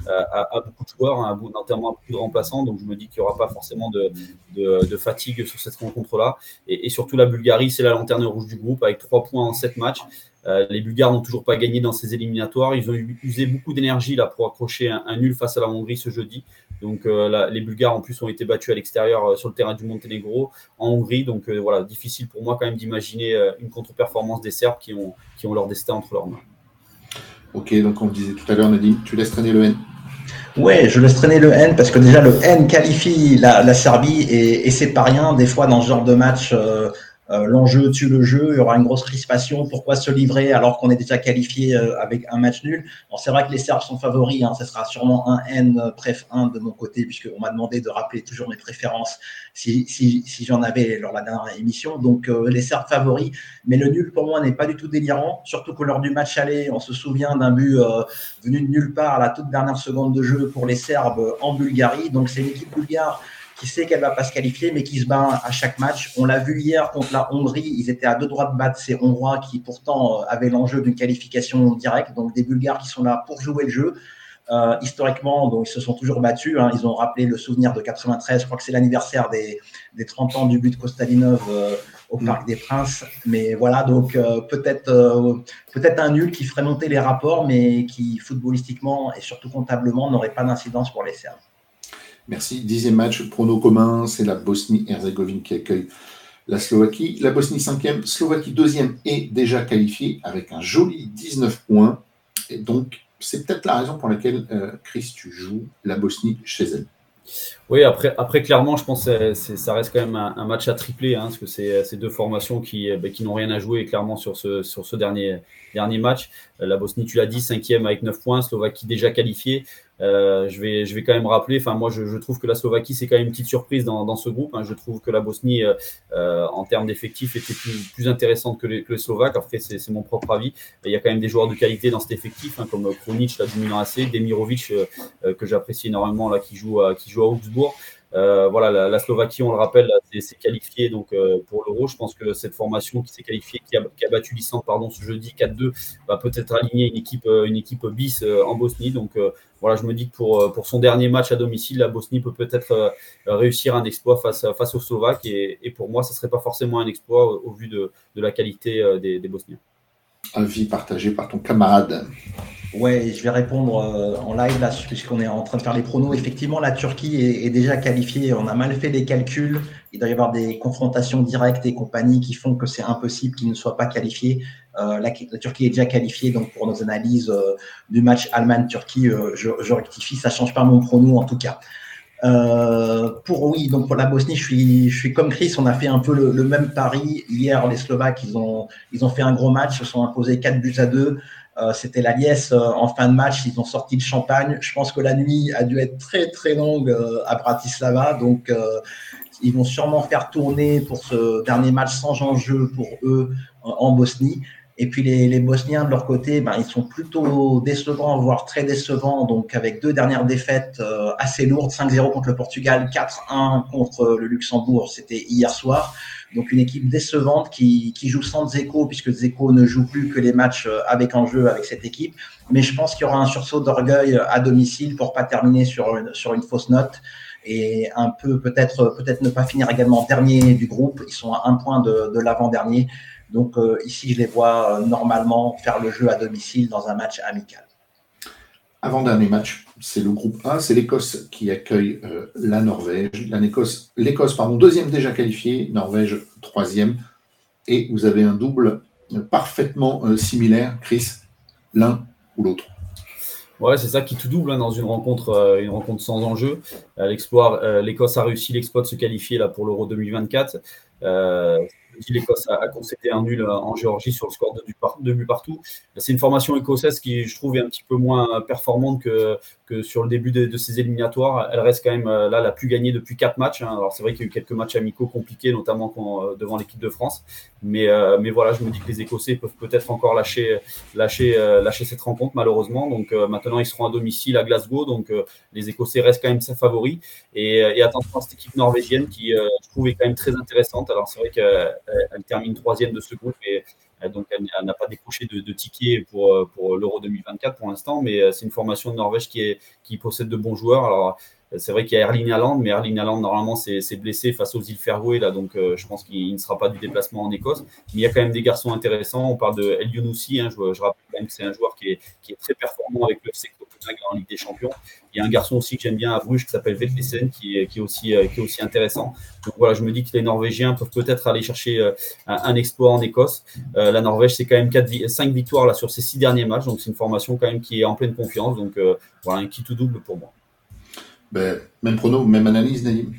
S3: à, beaucoup de joueurs, hein, notamment à beaucoup de remplaçants. Donc je me dis qu'il n'y aura pas forcément de, de, fatigue sur cette rencontre-là. Et, et, surtout la Bulgarie, c'est la lanterne rouge du groupe avec 3 points en 7 matchs. Euh, les Bulgares n'ont toujours pas gagné dans ces éliminatoires. Ils ont usé beaucoup d'énergie là pour accrocher un, nul face à la Hongrie ce jeudi. Donc euh, les Bulgares en plus ont été battus à l'extérieur euh, sur le terrain du Monténégro en Hongrie. Donc voilà, difficile pour moi quand même d'imaginer une contre-performance des Serbes qui ont, qui ont leur destin entre leurs mains.
S1: Ok, donc on disait tout à l'heure, Nadine, tu laisses traîner le N
S2: Ouais, je laisse traîner le N parce que déjà le N qualifie la, Serbie et, et c'est pas rien. Des fois dans ce genre de match, euh, l'enjeu tue le jeu, il y aura une grosse crispation. Pourquoi se livrer alors qu'on est déjà qualifié euh, avec un match nul? C'est vrai que les Serbes sont favoris, hein, ça sera sûrement un N euh, préf 1 de mon côté, puisqu'on m'a demandé de rappeler toujours mes préférences si, si, si j'en avais lors de la dernière émission. Donc les Serbes favoris, mais le nul pour moi n'est pas du tout délirant, surtout que lors du match aller, on se souvient d'un but venu de nulle part à la toute dernière seconde de jeu pour les Serbes en Bulgarie. Donc c'est l'équipe bulgare qui sait qu'elle va pas se qualifier, mais qui se bat à chaque match. On l'a vu hier contre la Hongrie, ils étaient à deux droits de battre ces Hongrois qui pourtant euh, avaient l'enjeu d'une qualification directe, donc des Bulgares qui sont là pour jouer le jeu. Euh, historiquement, donc ils se sont toujours battus. Hein. Ils ont rappelé le souvenir de 93. Je crois que c'est l'anniversaire des, des, 30 ans du but de Kostalinov euh, au Parc des Princes. Mais voilà, donc peut-être peut-être un nul qui ferait monter les rapports, mais qui footballistiquement et surtout comptablement n'aurait pas d'incidence pour les Serbes.
S1: Merci. Dixième match, prono commun, c'est la Bosnie-Herzégovine qui accueille la Slovaquie. La Bosnie cinquième, Slovaquie deuxième est déjà qualifiée avec un joli 19 points. Et donc, c'est peut-être la raison pour laquelle, euh, Chris, tu joues la Bosnie chez elle.
S3: Oui, après, clairement, je pense que ça reste quand même un, match à tripler, hein, parce que c'est deux formations qui, ben, qui n'ont rien à jouer clairement sur ce, dernier, dernier match. La Bosnie, tu l'as dit, cinquième avec 9 points, Slovaquie déjà qualifiée. Euh, je, vais, je vais quand même rappeler, enfin moi je, je, trouve que la Slovaquie c'est quand même une petite surprise dans, dans ce groupe. Hein. Je trouve que la Bosnie euh, euh en termes d'effectifs était plus, plus, intéressante que les, que les Slovaques. Après c'est mon propre avis. il y a quand même des joueurs de qualité dans cet effectif, hein, comme Kronic, la dominant AC, Demirovic euh, que j'apprécie énormément là qui joue à, qui joue à Augsbourg. Euh, voilà, la, Slovaquie, on le rappelle, s'est qualifiée donc euh, pour l'Euro. Je pense que cette formation qui s'est qualifiée, qui a, battu l'Islande pardon ce jeudi 4-2, va peut-être aligner une équipe, euh, une équipe bis en Bosnie. Donc voilà, je me dis que pour, pour son dernier match à domicile, la Bosnie peut peut-être réussir un exploit face, face aux Slovaques. Et, pour moi, ça serait pas forcément un exploit au, vu de, de, la qualité des, des Bosniens.
S1: Avis partagé par ton camarade.
S2: Ouais, je vais répondre euh, en live là, puisqu'on est en train de faire les pronos. Effectivement, la Turquie est, déjà qualifiée. On a mal fait les calculs. Il doit y avoir des confrontations directes et compagnie qui font que c'est impossible qu'ils ne soient pas qualifiés. Euh, la, Turquie est déjà qualifiée, donc pour nos analyses euh, du match Allemagne-Turquie, je, rectifie. Ça change pas mon prono en tout cas. Pour oui, donc pour la Bosnie, je suis, je suis comme Chris. On a fait un peu le, le, même pari hier. Les Slovaques, ils ont, ils ont fait un gros match, se sont imposés 4 buts à 2. Euh, c'était la liesse euh, en fin de match. Ils ont sorti le champagne. Je pense que la nuit a dû être très très longue euh, à Bratislava. Donc ils vont sûrement faire tourner pour ce dernier match sans enjeu pour eux en Bosnie. Et puis les, les, Bosniens de leur côté, ben, ils sont plutôt décevants, voire très décevants, donc avec deux dernières défaites assez lourdes, 5-0 contre le Portugal, 4-1 contre le Luxembourg, c'était hier soir. Donc une équipe décevante qui, qui joue sans Zeko, puisque Zeko ne joue plus que les matchs euh, avec enjeu avec cette équipe. Mais je pense qu'il y aura un sursaut d'orgueil à domicile pour pas terminer sur une, sur une fausse note et un peu peut-être peut-être ne pas finir également dernier du groupe. Ils sont à un point de, de l'avant-dernier. Donc euh, ici, je les vois euh, normalement faire le jeu à domicile dans un match amical.
S1: Avant-dernier match, c'est le groupe A, c'est l'Écosse qui accueille euh, la Norvège. L'Écosse, pardon, deuxième déjà qualifiée, Norvège troisième. Et vous avez un double parfaitement euh, similaire, Chris, l'un ou l'autre.
S3: Ouais, c'est ça qui tout double hein, dans une rencontre, euh, une rencontre sans enjeu. l'exploit, l'Écosse a réussi l'exploit de se qualifier là pour l'Euro 2024 l'Écosse a, concédé un nul en Géorgie sur le score de, deux buts partout. C'est une formation écossaise qui, je trouve, est un petit peu moins performante que, que sur le début de, de ces éliminatoires. Elle reste quand même euh, là la plus gagnée depuis quatre matchs. Hein. Alors c'est vrai qu'il y a eu quelques matchs amicaux compliqués, notamment euh, devant l'équipe de France. Mais, euh, mais voilà, je me dis que les Écossais peuvent peut-être encore lâcher, lâcher, lâcher cette rencontre, malheureusement. Donc maintenant, ils seront à domicile à Glasgow. Donc les Écossais restent quand même ses favoris. Et, et attention à cette équipe norvégienne qui, je trouve, est quand même très intéressante. Alors c'est vrai qu'elle termine troisième de ce groupe. Donc, elle, n'a pas décroché de, de ticket pour, pour l'Euro 2024 pour l'instant, mais c'est une formation de Norvège qui, qui possède de bons joueurs. C'est vrai qu'il y a Erling Haaland, mais Erling Haaland, normalement, c'est blessé face aux îles Faroé, là, donc euh, je pense qu'il ne sera pas du déplacement en Écosse. Mais il y a quand même des garçons intéressants. On parle de El hein, je, rappelle quand même que c'est un joueur qui est, qui est, très performant avec le FC Copenhague en Ligue des Champions. Il y a un garçon aussi que j'aime bien à Bruges qui s'appelle Vetlesen, qui, qui, est aussi, euh, qui est aussi intéressant. Donc voilà, je me dis que les Norvégiens peuvent peut-être aller chercher euh, un, exploit en Écosse. la Norvège, c'est quand même 4, 5 victoires là, sur ces 6 derniers matchs, donc c'est une formation quand même qui est en pleine confiance. Donc voilà, un qui tout double pour moi.
S1: Ben, même prono, même analyse, Naïm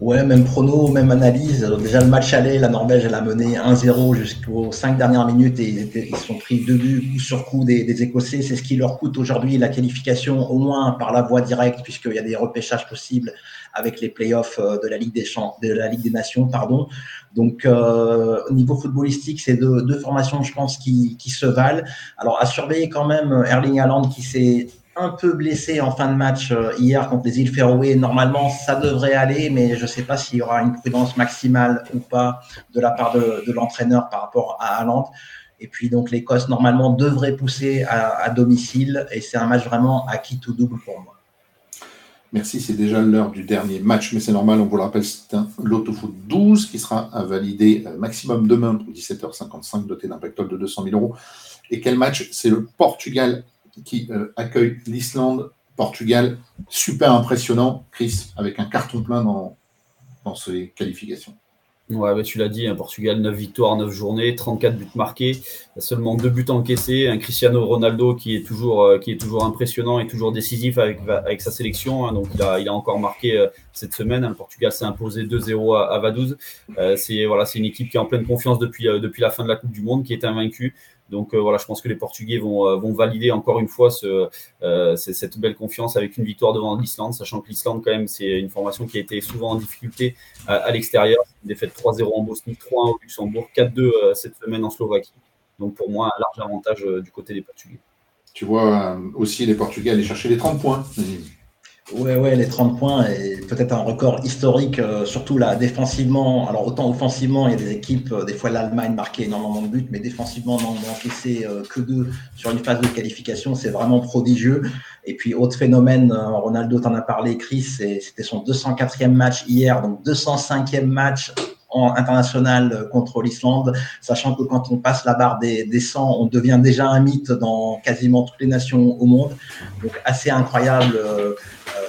S2: Ouais, même prono, même analyse. Déjà, le match aller, la Norvège, elle a mené 1-0 jusqu'aux 5 dernières minutes et ils, se sont pris deux buts coup sur coup des, Écossais. C'est ce qui leur coûte aujourd'hui la qualification, au moins par la voie directe, puisqu'il y a des repêchages possibles avec les playoffs euh, de la Ligue des, de la Ligue des Nations. Pardon. Donc, euh, au niveau footballistique, c'est deux, formations, je pense, qui, qui se valent. Alors, à surveiller quand même Erling Haaland qui s'est un peu blessé en fin de match euh, hier contre les îles Féroé. Normalement, ça devrait aller, mais je ne sais pas s'il y aura une prudence maximale ou pas de la part de, l'entraîneur par rapport à Haaland. Et puis donc l'Écosse normalement devrait pousser à, domicile et c'est un match vraiment à qui tout double pour moi.
S1: Merci, c'est déjà l'heure du dernier match, mais c'est normal, on vous le rappelle, c'est un Foot 12 qui sera à valider euh, maximum demain pour 17h55, doté d'un pactole de 200 000 euros. Et quel match? C'est le Portugal qui euh, accueille l'Islande, Portugal. Super impressionnant, Chris, avec un carton plein dans, dans ces qualifications.
S3: Ouais, tu l'as dit, hein, Portugal, 9 victoires, 9 journées, 34 buts marqués, seulement 2 buts encaissés. Un Cristiano Ronaldo qui est toujours, euh, qui est toujours impressionnant et toujours décisif avec, avec sa sélection. Hein. donc, il a, il a encore marqué euh, cette semaine. Hein. le Portugal s'est imposé 2-0 à, à, Vaduz. c'est voilà, une équipe qui est en pleine confiance depuis, depuis la fin de la Coupe du Monde, qui est invaincue. Donc euh, voilà, je pense que les Portugais vont, euh, vont valider encore une fois euh, cette belle confiance avec une victoire devant l'Islande, sachant que l'Islande, quand même, c'est une formation qui a été souvent en difficulté à, l'extérieur. Défaite 3-0 en Bosnie, 3-1 au Luxembourg, 4-2 cette semaine en Slovaquie. Donc pour moi, un large avantage du côté des Portugais.
S1: Tu vois aussi les Portugais aller chercher les 30 points.
S2: Ouais, ouais, les 30 points et peut-être un record historique, euh, surtout là, défensivement. Alors, autant offensivement, il y a des équipes, euh, des fois l'Allemagne marquait énormément de buts, mais défensivement, n'en encaissé euh, que deux sur une phase de qualification, c'est vraiment prodigieux. Et puis, autre phénomène, Ronaldo t'en a parlé, Chris, c'était son 204e match hier, donc 205e match en international contre l'Islande, sachant que quand on passe la barre des, des 100, on devient déjà un mythe dans quasiment toutes les nations au monde. Donc assez incroyable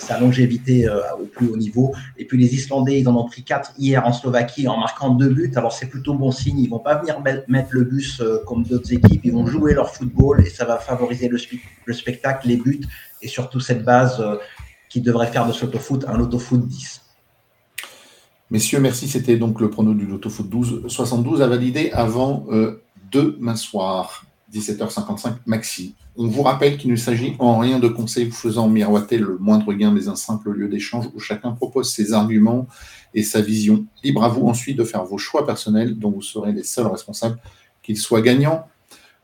S2: sa longévité euh, au plus haut niveau. Et puis les Islandais, ils en ont pris quatre hier en Slovaquie en marquant deux buts. Alors c'est plutôt bon signe. Ils vont pas venir mettre le bus euh, comme d'autres équipes. Ils vont jouer leur football et ça va favoriser le, le spectacle, les buts et surtout cette base euh, qui devrait faire de ce foot un loto-foot 10.
S1: Messieurs, merci. C'était donc le prono du loto-foot 12 72 à valider avant demain soir. 17h55 maxi. On vous rappelle qu'il ne s'agit en rien de conseils vous faisant miroiter le moindre gain mais un simple lieu d'échange où chacun propose ses arguments et sa vision. Libre à vous ensuite de faire vos choix personnels dont vous serez les seuls responsables, qu'ils soient gagnants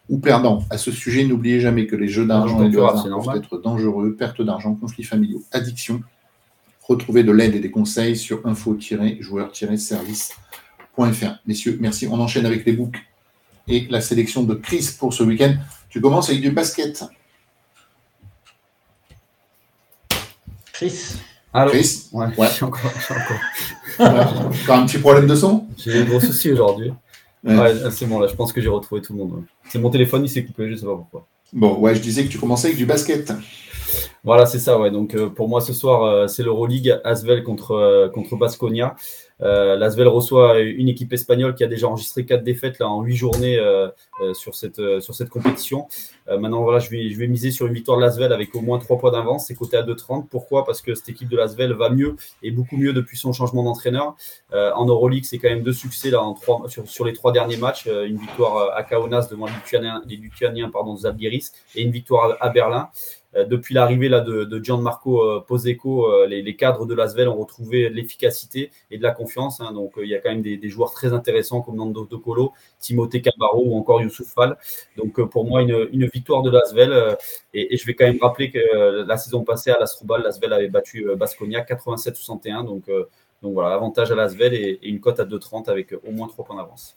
S1: ou perdants. À ce sujet, n'oubliez jamais que les jeux d'argent et le hasard peuvent être dangereux, perte d'argent, conflits familiaux, addiction. Retrouvez de l'aide et des conseils sur info-joueur-service.fr. Messieurs, merci. On enchaîne avec les books et la sélection de Chris pour ce week-end. Tu commences avec du basket.
S2: Chris
S3: Allô
S1: Chris
S3: Ouais, ouais. encore.
S1: T'as un petit problème de son?
S3: J'ai un gros souci aujourd'hui. Ouais, c'est bon, là, je pense que j'ai retrouvé tout le monde. C'est mon téléphone, il s'est coupé, je ne sais pas pourquoi.
S1: Bon, ouais, je disais que tu commençais avec du basket.
S3: Voilà, c'est ça, ouais. Donc, euh, pour moi, ce soir, euh, c'est l'Euroleague Asvel contre, euh, contre Basconia. Euh, L'Asvel reçoit une équipe espagnole qui a déjà enregistré quatre défaites en huit journées sur, cette, compétition. maintenant, voilà, je vais, je miser sur une victoire de l'Asvel avec au moins trois points d'avance. C'est coté à 2,30. Pourquoi? Parce que cette équipe de l'Asvel va mieux et beaucoup mieux depuis son changement d'entraîneur. en Euroleague, c'est quand même deux succès sur, les trois derniers matchs. une victoire à Kaunas devant les Lituaniens, les pardon, et une victoire à Berlin. Euh, depuis l'arrivée de, Gianmarco euh, Poseco, euh, les, cadres de l'Asvel ont retrouvé l'efficacité et de la confiance. Hein. donc, il y a quand même des, joueurs très intéressants comme Nando Tocolo, Timothée Cabarro ou encore Youssouf Fall. Donc, pour moi, une, victoire de Lasvel. Et, et, je vais quand même rappeler que la saison passée à l'Astroubal, Lasvel avait battu Basconia 87-61. Donc, donc voilà, avantage à Lasvel et, et une cote à 2,30 avec au moins 3 points d'avance.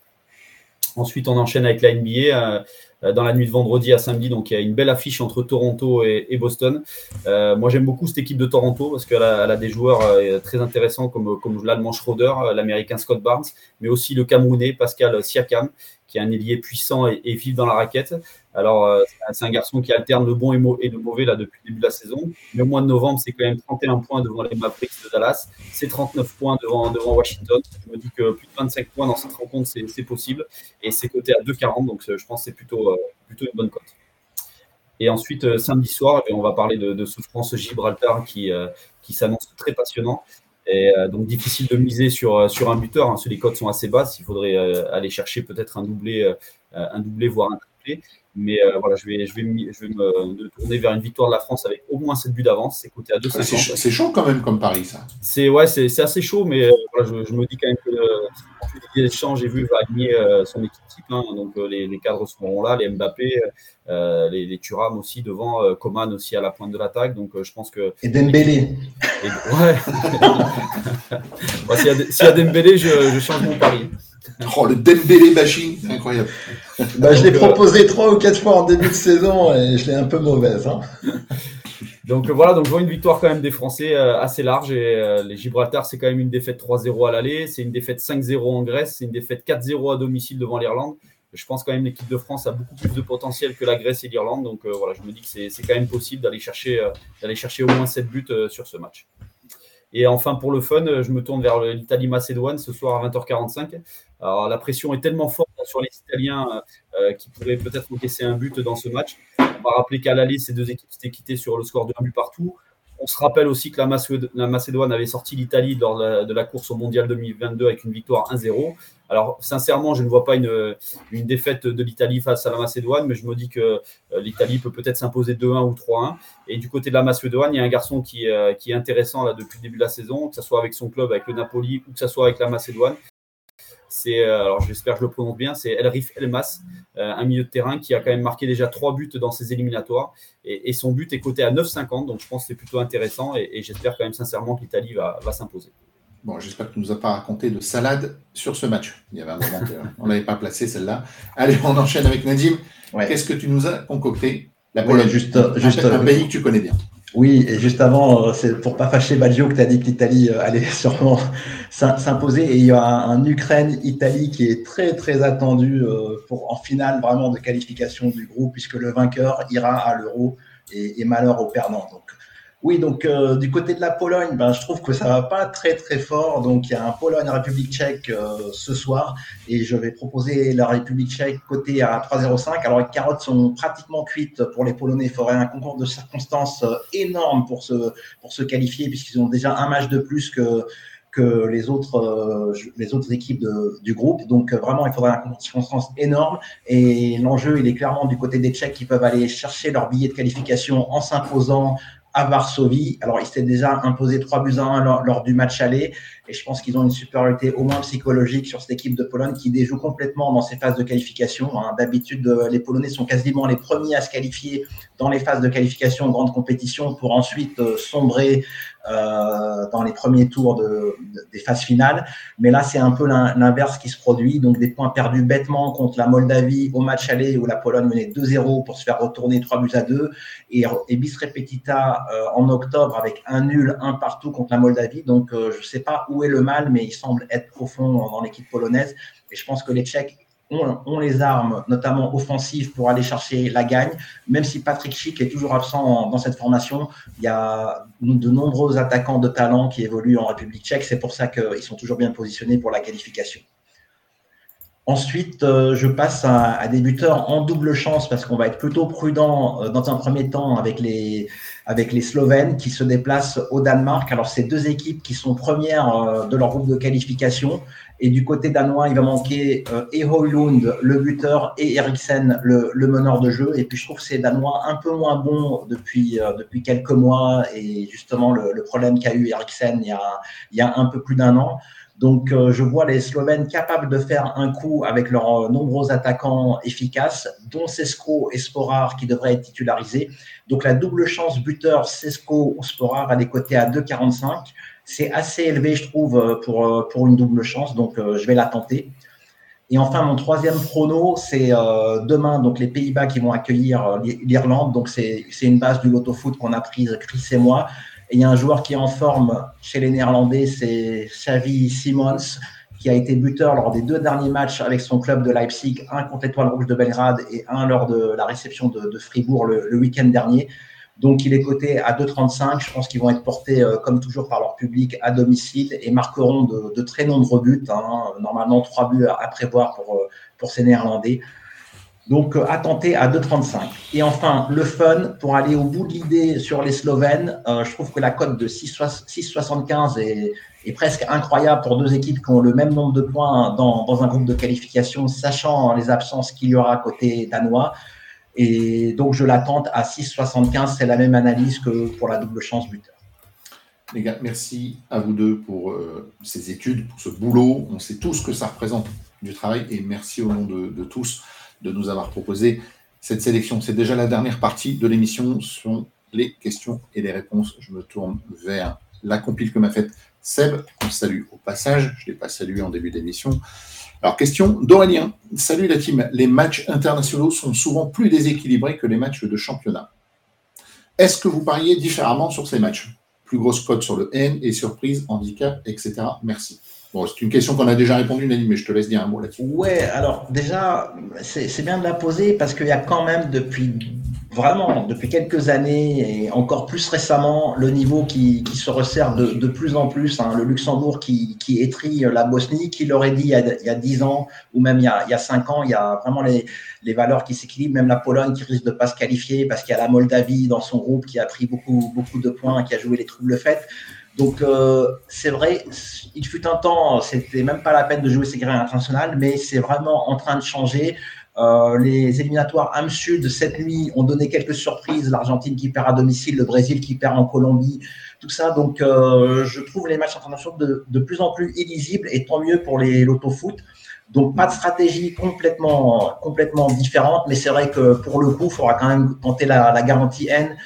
S3: Ensuite, on enchaîne avec la NBA. Euh, dans la nuit de vendredi à samedi. Donc il y a une belle affiche entre Toronto et, Boston. Euh, moi j'aime beaucoup cette équipe de Toronto parce qu'elle a, des joueurs euh, très intéressants comme, comme l'Allemand Schroeder, l'Américain Scott Barnes, mais aussi le Camerounais Pascal Siakam qui est un ailier puissant et, vif dans la raquette. Alors, c'est un garçon qui alterne le bon et, le mauvais là depuis le début de la saison. Mais au mois de novembre, c'est quand même 31 points devant les Mavericks de Dallas. C'est 39 points devant, Washington. Je me dis que plus de 25 points dans cette rencontre, c'est possible. Et c'est coté à 2,40. Donc, je pense que c'est plutôt euh, plutôt, une bonne cote. Et ensuite, euh, samedi soir, on va parler de, Souffrance Gibraltar qui, euh, qui s'annonce très passionnant. Et donc difficile de miser sur, sur un buteur, hein, les cotes sont assez basses. Il faudrait aller chercher peut-être un doublé, un doublé, voire un triplé. Mais euh, voilà, je vais, je, vais je vais me tourner vers une victoire de la France avec au moins 7 buts d'avance. C'est coté à 2,50.
S1: C'est chaud, quand même comme Paris, ça.
S3: C'est ouais, c'est assez chaud, mais euh, voilà, je, me dis quand même que euh, Deschamps, j'ai vu, va aligner euh, son équipe type. Hein, donc les, les, cadres seront là, les Mbappé, les, les Thuram aussi devant, Coman aussi à la pointe de l'attaque. Donc je pense que.
S2: Et Dembélé.
S3: Et, ouais. [LAUGHS] S'il y, a Dembélé, je, je change mon pari.
S1: Oh, le Dembélé bashing, c'est incroyable.
S2: Bah, je l'ai euh, proposé trois ou quatre fois en début de saison et je l'ai un peu mauvaise. Hein. [LAUGHS]
S3: Donc voilà, donc je vois une victoire quand même des Français euh, assez large et euh, les Gibraltar c'est quand même une défaite 3-0 à l'aller, c'est une défaite 5-0 en Grèce, c'est une défaite 4-0 à domicile devant l'Irlande. Je pense quand même l'équipe de France a beaucoup plus de potentiel que la Grèce et l'Irlande, donc voilà, je me dis que c'est quand même possible d'aller chercher, d'aller chercher au moins 7 buts sur ce match. Et enfin, pour le fun, je me tourne vers l'Italie-Macédoine ce soir à 20h45. Alors, la pression est tellement forte sur les Italiens euh, qui pourraient peut-être encaisser un but dans ce match. On va rappeler qu'à l'aller, ces deux équipes s'étaient quittées sur le score de 1 but partout. On se rappelle aussi que la, Macédoine avait sorti l'Italie lors de la, course au Mondial 2022 avec une victoire 1-0. Alors, sincèrement, je ne vois pas une, défaite de l'Italie face à la Macédoine, mais je me dis que euh, l'Italie peut peut-être s'imposer 2-1 ou 3-1. Et du côté de la Macédoine, il y a un garçon qui, euh, qui, est intéressant depuis le début de la saison, que ce soit avec son club, avec le Napoli, ou que ce soit avec la Macédoine. C'est, euh, alors j'espère que je le prononce bien, c'est Elrif Elmas, un milieu de terrain qui a quand même marqué déjà trois buts dans ses éliminatoires. Et, son but est coté à 9,50, donc je pense que c'est plutôt intéressant. Et, j'espère quand même sincèrement que l'Italie va, s'imposer.
S1: Bon, j'espère que tu ne nous as pas raconté de salade sur ce match. Il y avait un moment qu'on [LAUGHS] n'avait pas placé celle-là. Allez, on enchaîne avec Nadim. Qu'est-ce que tu nous as concocté?
S2: La Pologne, juste, juste,
S1: un pays que tu connais bien.
S2: Oui, et juste avant, euh, c'est pour pas fâcher Baggio que tu as dit que l'Italie euh, allait [LAUGHS] sûrement s'imposer. Et il y a un Ukraine-Italie qui est très très attendu euh, pour en finale vraiment de qualification du groupe, puisque le vainqueur ira à l'Euro et, et, malheur au perdant. Donc oui, donc euh, du côté de la Pologne, ben, je trouve que ça va pas très très fort. Donc il y a un Pologne-République tchèque euh, ce soir et je vais proposer la République tchèque côté à 3,05. Alors les carottes sont pratiquement cuites pour les Polonais. Il faudrait un concours de circonstances euh, énorme pour se, pour se qualifier puisqu'ils ont déjà un match de plus que que les autres, les autres équipes du groupe. Donc vraiment, il faudrait un concours de circonstances énorme. Et l'enjeu, il est clairement du côté des Tchèques qui peuvent aller chercher leur billet de qualification en s'imposant à Varsovie. Alors, ils s'étaient déjà imposé 3 buts à 1 lors, du match aller. Et je pense qu'ils ont une supériorité au moins psychologique sur cette équipe de Pologne qui déjoue complètement dans ces phases de qualification. Hein. D'habitude, euh, les Polonais sont quasiment les premiers à se qualifier dans les phases de qualification en grande compétition pour ensuite euh, sombrer euh, dans les premiers tours de, des phases finales. Mais là, c'est un peu l'inverse qui se produit. Donc, des points perdus bêtement contre la Moldavie au match aller où la Pologne menait 2-0 pour se faire retourner 3 buts à 2. Et, et bis repetita en octobre avec un nul, un partout contre la Moldavie. Donc, je ne sais pas où le mal, mais il semble être profond dans l'équipe polonaise. Et je pense que les Tchèques ont, les armes, notamment offensives, pour aller chercher la gagne. Même si Patrick Schick est toujours absent dans cette formation, il y a de nombreux attaquants de talent qui évoluent en République tchèque. C'est pour ça qu'ils sont toujours bien positionnés pour la qualification. Ensuite, euh, je passe à, des buteurs en double chance parce qu'on va être plutôt prudent euh, dans un premier temps avec les, avec les Slovènes qui se déplacent au Danemark. Alors, c'est deux équipes qui sont premières euh, de leur groupe de qualification. Et du côté danois, il va manquer euh, Lund, le buteur, et Eriksen, le, le, meneur de jeu. Et puis, je trouve c'est Danois un peu moins bon depuis, depuis quelques mois. Et justement, le, le problème qu'a eu Eriksen il y, a, il y a un peu plus d'un an. Donc, euh, je vois les Slovènes capables de faire un coup avec leurs euh, nombreux attaquants efficaces, dont Sesko et Sporar qui devraient être titularisés. Donc, la double chance buteur Sesko ou Sporar, elle est cotée à 2,45. C'est assez élevé, je trouve, euh, pour, pour une double chance. Donc, je vais la tenter. Et enfin, mon troisième prono, c'est demain, donc les Pays-Bas qui vont accueillir l'Irlande. Donc, c'est une base du loto foot qu'on a prise, Chris et moi. Et il y a un joueur qui est en forme chez les Néerlandais, c'est Xavi Simons, qui a été buteur lors des deux derniers matchs avec son club de Leipzig, un contre l'Étoile Rouge de Belgrade et un lors de la réception de, Fribourg le, week-end dernier. Donc il est coté à 2,35. Je pense qu'ils vont être portés, euh, comme toujours, par leur public à domicile et marqueront de, très nombreux buts. Hein. Normalement, trois buts à, prévoir euh, pour ces Néerlandais. Donc, euh, à à 2,35. Et enfin, le fun, pour aller au bout de l'idée sur les Slovènes, euh, je trouve que la cote de 6,75 est, presque incroyable pour deux équipes qui ont le même nombre de points dans, un groupe de qualification, sachant les absences qu'il y aura côté danois. Et donc, je la tente à 6,75. C'est la même analyse que pour la double chance buteur.
S1: Les gars, merci à vous deux pour euh, ces études, pour ce boulot. On sait tous que ça représente du travail et merci au nom de tous de nous avoir proposé cette sélection. C'est déjà la dernière partie de l'émission, sont les questions et les réponses. Je me tourne vers la compile que m'a faite Seb, qu'on salue au passage. Je ne l'ai pas salué en début d'émission. Alors, question d'Aurélien. Salut la team. Les matchs internationaux sont souvent plus déséquilibrés que les matchs de championnat. Est-ce que vous pariez différemment sur ces matchs? Plus grosse cote sur le N et surprise, handicap, etc. Merci. Bon, c'est une question qu'on a déjà répondu, Nani, mais je te laisse dire un mot là-dessus.
S2: Ouais, alors déjà, c'est bien de la poser parce qu'il y a quand même depuis vraiment depuis quelques années et encore plus récemment le niveau qui, se resserre de, plus en plus. Hein. le Luxembourg qui, qui la Bosnie, qui l'aurait dit il y, a, 10 ans ou même il y a, 5 ans, il y a vraiment les, valeurs qui s'équilibrent. Même la Pologne qui risque de pas se qualifier parce qu'il y a la Moldavie dans son groupe qui a pris beaucoup, beaucoup de points, qui a joué les troubles faites. Donc euh, c'est vrai, il fut un temps, c'était même pas la peine de jouer ces grilles internationales, mais c'est vraiment en train de changer. Euh, les éliminatoires âme sud cette nuit ont donné quelques surprises. L'Argentine qui perd à domicile, le Brésil qui perd en Colombie, tout ça. Donc euh, je trouve les matchs internationaux de, de, plus en plus illisibles et tant mieux pour les loto-foot. Donc pas de stratégie complètement, complètement différente, mais c'est vrai que pour le coup, il faudra quand même tenter la garantie N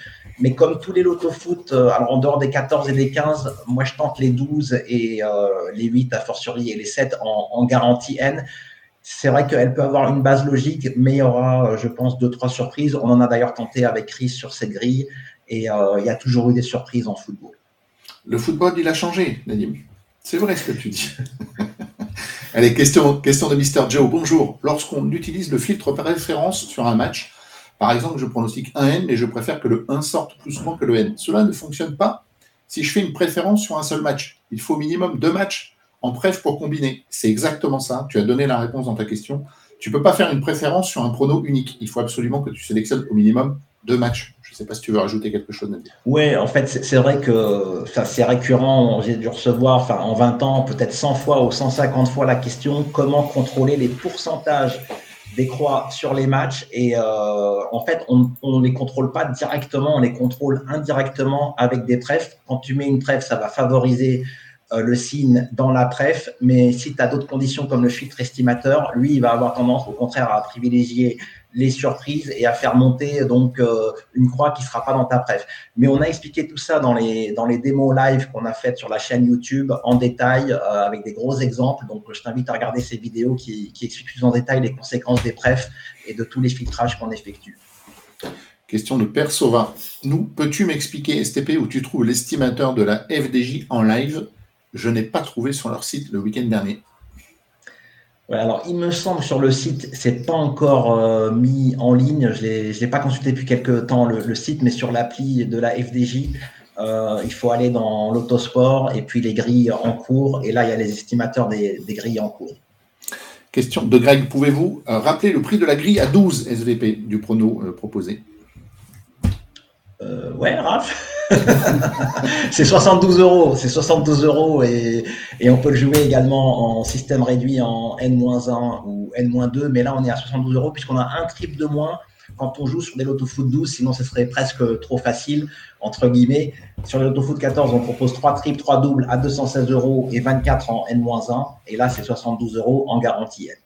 S2: mais comme tous les loto foot, euh, alors en dehors des 14 et des 15, moi je tente les 12 et euh, les 8 à fortiori et les 7 en, garantie N. C'est vrai qu'elle peut avoir une base logique, mais il y aura, je pense, deux, trois surprises. On en a d'ailleurs tenté avec Chris sur cette grille et euh, il y a toujours eu des surprises en football.
S1: Le football, il a changé, Nadim. C'est vrai ce que tu dis. [LAUGHS] Allez, question, question de Mister Joe. Bonjour. Lorsqu'on utilise le filtre par référence sur un match, par exemple, je pronostique un N, mais je préfère que le 1 sorte plus souvent que le N. Cela ne fonctionne pas si je fais une préférence sur un seul match. Il faut au minimum deux matchs en préf pour combiner. C'est exactement ça. Tu as donné la réponse dans ta question. Tu ne peux pas faire une préférence sur un prono unique. Il faut absolument que tu sélectionnes au minimum deux matchs. Je ne sais pas si tu veux rajouter quelque chose.
S2: Oui, en fait, c'est vrai que c'est récurrent. J'ai dû recevoir en 20 ans, peut-être 100 fois ou 150 fois la question comment contrôler les pourcentages décroît sur les matchs et euh, en fait on ne les contrôle pas directement, on les contrôle indirectement avec des prefs. Quand tu mets une pref, ça va favoriser le signe dans la pref, mais si tu as d'autres conditions comme le filtre estimateur, lui il va avoir tendance au contraire à privilégier les surprises et à faire monter donc euh, une croix qui sera pas dans ta pref. Mais on a expliqué tout ça dans les dans démos live qu'on a faites sur la chaîne YouTube en détail euh, avec des gros exemples. Donc je t'invite à regarder ces vidéos qui, qui expliquent plus en détail les conséquences des prefs et de tous les filtrages qu'on effectue.
S1: Question de Persova. Nous, peux-tu m'expliquer, STP, où tu trouves l'estimateur de la FDJ en live? Je n'ai pas trouvé sur leur site le week-end dernier
S2: alors, il me semble sur le site, c'est pas encore euh, mis en ligne. Je n'ai pas consulté depuis quelques temps le, site, mais sur l'appli de la FDJ, euh, il faut aller dans l'autosport et puis les grilles en cours. Et là, il y a les estimateurs des, grilles en cours.
S1: Question de Greg, pouvez-vous euh, rappeler le prix de la grille à 12 SVP du prono proposé?
S2: Ouais, Raph [LAUGHS] c'est 72 euros, c'est 72 euros et, on peut le jouer également en système réduit en N-1 ou N-2, mais là on est à 72 euros puisqu'on a un triple de moins quand on joue sur des loto foot 12, sinon ce serait presque trop facile, entre guillemets. Sur les loto foot 14, on propose 3 triples, 3 doubles à 216 euros et 24 en N-1. Et là, c'est 72 euros en garantie N.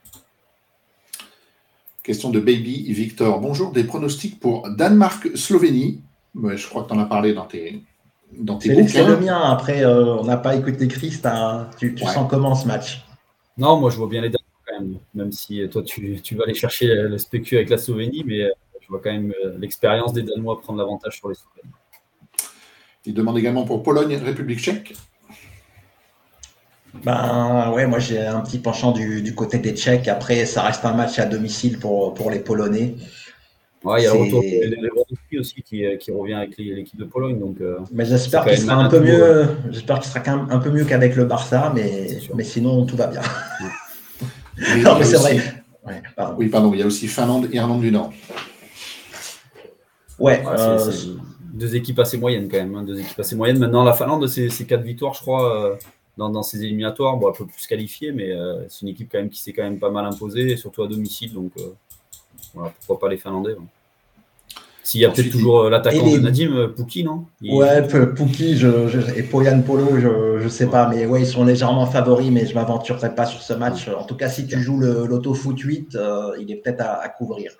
S1: Question de Baby Victor. Bonjour, des pronostics pour Danemark-Slovénie. Je crois que tu en as parlé dans tes, dans tes
S2: C'est le mien. Après, euh, on n'a pas écouté Chris. Tu, sens comment ce match?
S3: Non, moi je vois bien les Danemark quand même. Même si toi tu, vas aller chercher le spécu avec la Slovénie, mais euh, je vois quand même euh, l'expérience des Danois prendre l'avantage sur les Slovéniens.
S1: Il demande également pour Pologne, République tchèque.
S2: Ben ouais, moi j'ai un petit penchant du, côté des Tchèques. Après, ça reste un match à domicile pour, pour les Polonais.
S3: Ouais, il y a le retour de aussi qui, qui, revient avec l'équipe de Pologne. Donc, euh,
S2: mais j'espère qu'il sera un peu mieux. J'espère qu'il sera quand même un peu mieux qu'avec le Barça, mais, mais sinon tout va bien. [LAUGHS]
S1: non, mais c'est vrai. Oui, pardon. Il y a aussi Finlande et Irlande du Nord.
S3: Ouais. Euh, deux équipes assez moyennes quand même. Hein, deux équipes assez moyennes. Maintenant, la Finlande, c'est quatre victoires, je crois. Euh, dans, dans ses éliminatoires. Bon, elle peut plus se qualifier, mais euh, c'est une équipe quand même qui s'est quand même pas mal imposée, surtout à domicile. Donc euh, voilà, pourquoi pas les Finlandais. Hein. S'il y a peut-être toujours euh, l'attaquant de Nadim, Pouki, non?
S2: Ouais, Pouki et Poyan Polo, je ne sais pas, mais ouais, ils sont légèrement favoris, mais je ne m'aventurerai pas sur ce match. En tout cas, si tu joues l'Auto Foot 8, il est peut-être à, couvrir.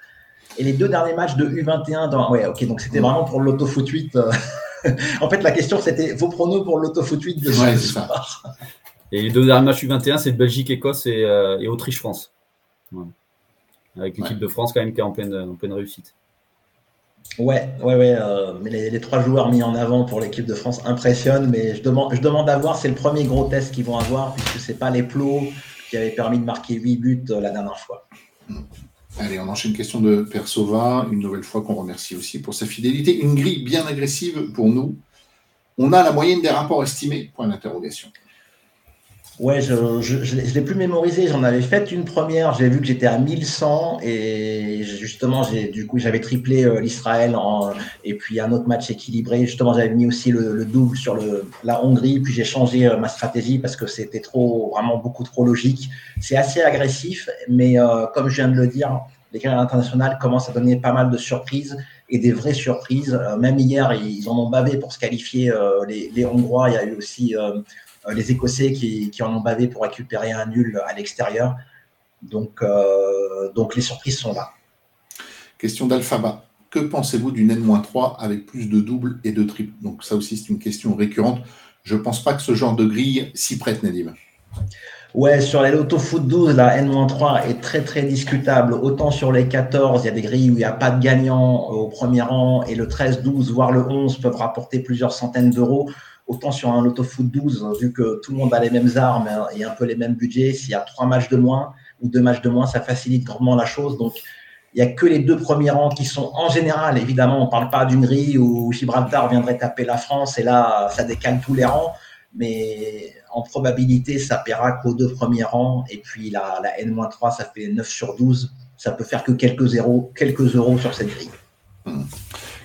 S2: Et les deux derniers matchs de U21, dans... ouais, ok, donc c'était vraiment pour l'Auto Foot 8. [LAUGHS] en fait, la question, c'était vos pronos pour l'autofoot 8 de ce soir? [LAUGHS]
S3: Et les deux derniers matchs U21, c'est Belgique-Écosse et, euh, Autriche-France. Avec l'équipe de France, quand même, qui est en pleine, en pleine réussite.
S2: Ouais, ouais, ouais. Euh, mais les, trois joueurs mis en avant pour l'équipe de France impressionnent. Mais je demande, je demande à voir, c'est le premier gros test qu'ils vont avoir, puisque ce n'est pas les plots qui avaient permis de marquer 8 buts euh, la dernière fois.
S1: Hmm. Allez, on enchaîne une question de Persova, une nouvelle fois qu'on remercie aussi pour sa fidélité. Une grille bien agressive pour nous. On a la moyenne des rapports estimés Point d'interrogation.
S2: Ouais, je ne l'ai plus mémorisé. J'en avais fait une première. J'ai vu que j'étais à 1100 et justement, du coup, j'avais triplé euh, l'Israël et puis un autre match équilibré. Justement, j'avais mis aussi le, double sur le, la Hongrie. Puis j'ai changé euh, ma stratégie parce que c'était trop, vraiment beaucoup trop logique. C'est assez agressif, mais euh, comme je viens de le dire, les carrières internationales commencent à donner pas mal de surprises et des vraies surprises. même hier, ils en ont bavé pour se qualifier. les, les Hongrois, il y a eu aussi euh, les Écossais qui, en ont bavé pour récupérer un nul à l'extérieur. Donc, euh, donc les surprises sont là.
S1: Question d'Alphaba. Que pensez-vous d'une N-3 avec plus de doubles et de triples? Donc ça aussi, c'est une question récurrente. Je ne pense pas que ce genre de grille s'y prête, Nadim.
S2: Ouais, sur les Loto Foot 12, la N-3 est très très discutable. Autant sur les 14, il y a des grilles où il n'y a pas de gagnant au premier rang et le 13, 12, voire le 11 peuvent rapporter plusieurs centaines d'euros. Autant sur un Lotto Foot 12, vu que tout le monde a les mêmes armes et un peu les mêmes budgets, s'il y a trois matchs de moins ou deux matchs de moins, ça facilite grandement la chose. Donc, il n'y a que les deux premiers rangs qui sont en général, évidemment, on ne parle pas d'une grille où Gibraltar viendrait taper la France et là, ça décale tous les rangs. Mais en probabilité, ça paiera qu'aux deux premiers rangs. Et puis la, la N-3, ça fait 9 sur 12. Ça peut faire que quelques, zéros, quelques euros sur cette grille.
S1: Hmm.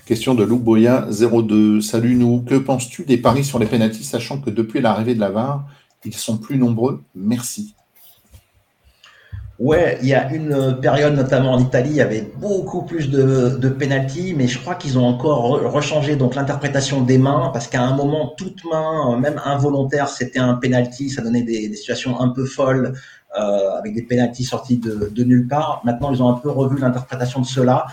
S1: Question de Lou Boya 02. Salut nous. Que penses-tu des paris sur les pénalties, sachant que depuis l'arrivée de la VAR, ils sont plus nombreux? Merci.
S2: Ouais, il y a une période, notamment en Italie, il y avait beaucoup plus de, de mais je crois qu'ils ont encore rechangé donc l'interprétation des mains, parce qu'à un moment, toute main, même involontaire, c'était un penalty, ça donnait des, situations un peu folles, euh, avec des pénalties sortis de, nulle part. Maintenant, ils ont un peu revu l'interprétation de cela.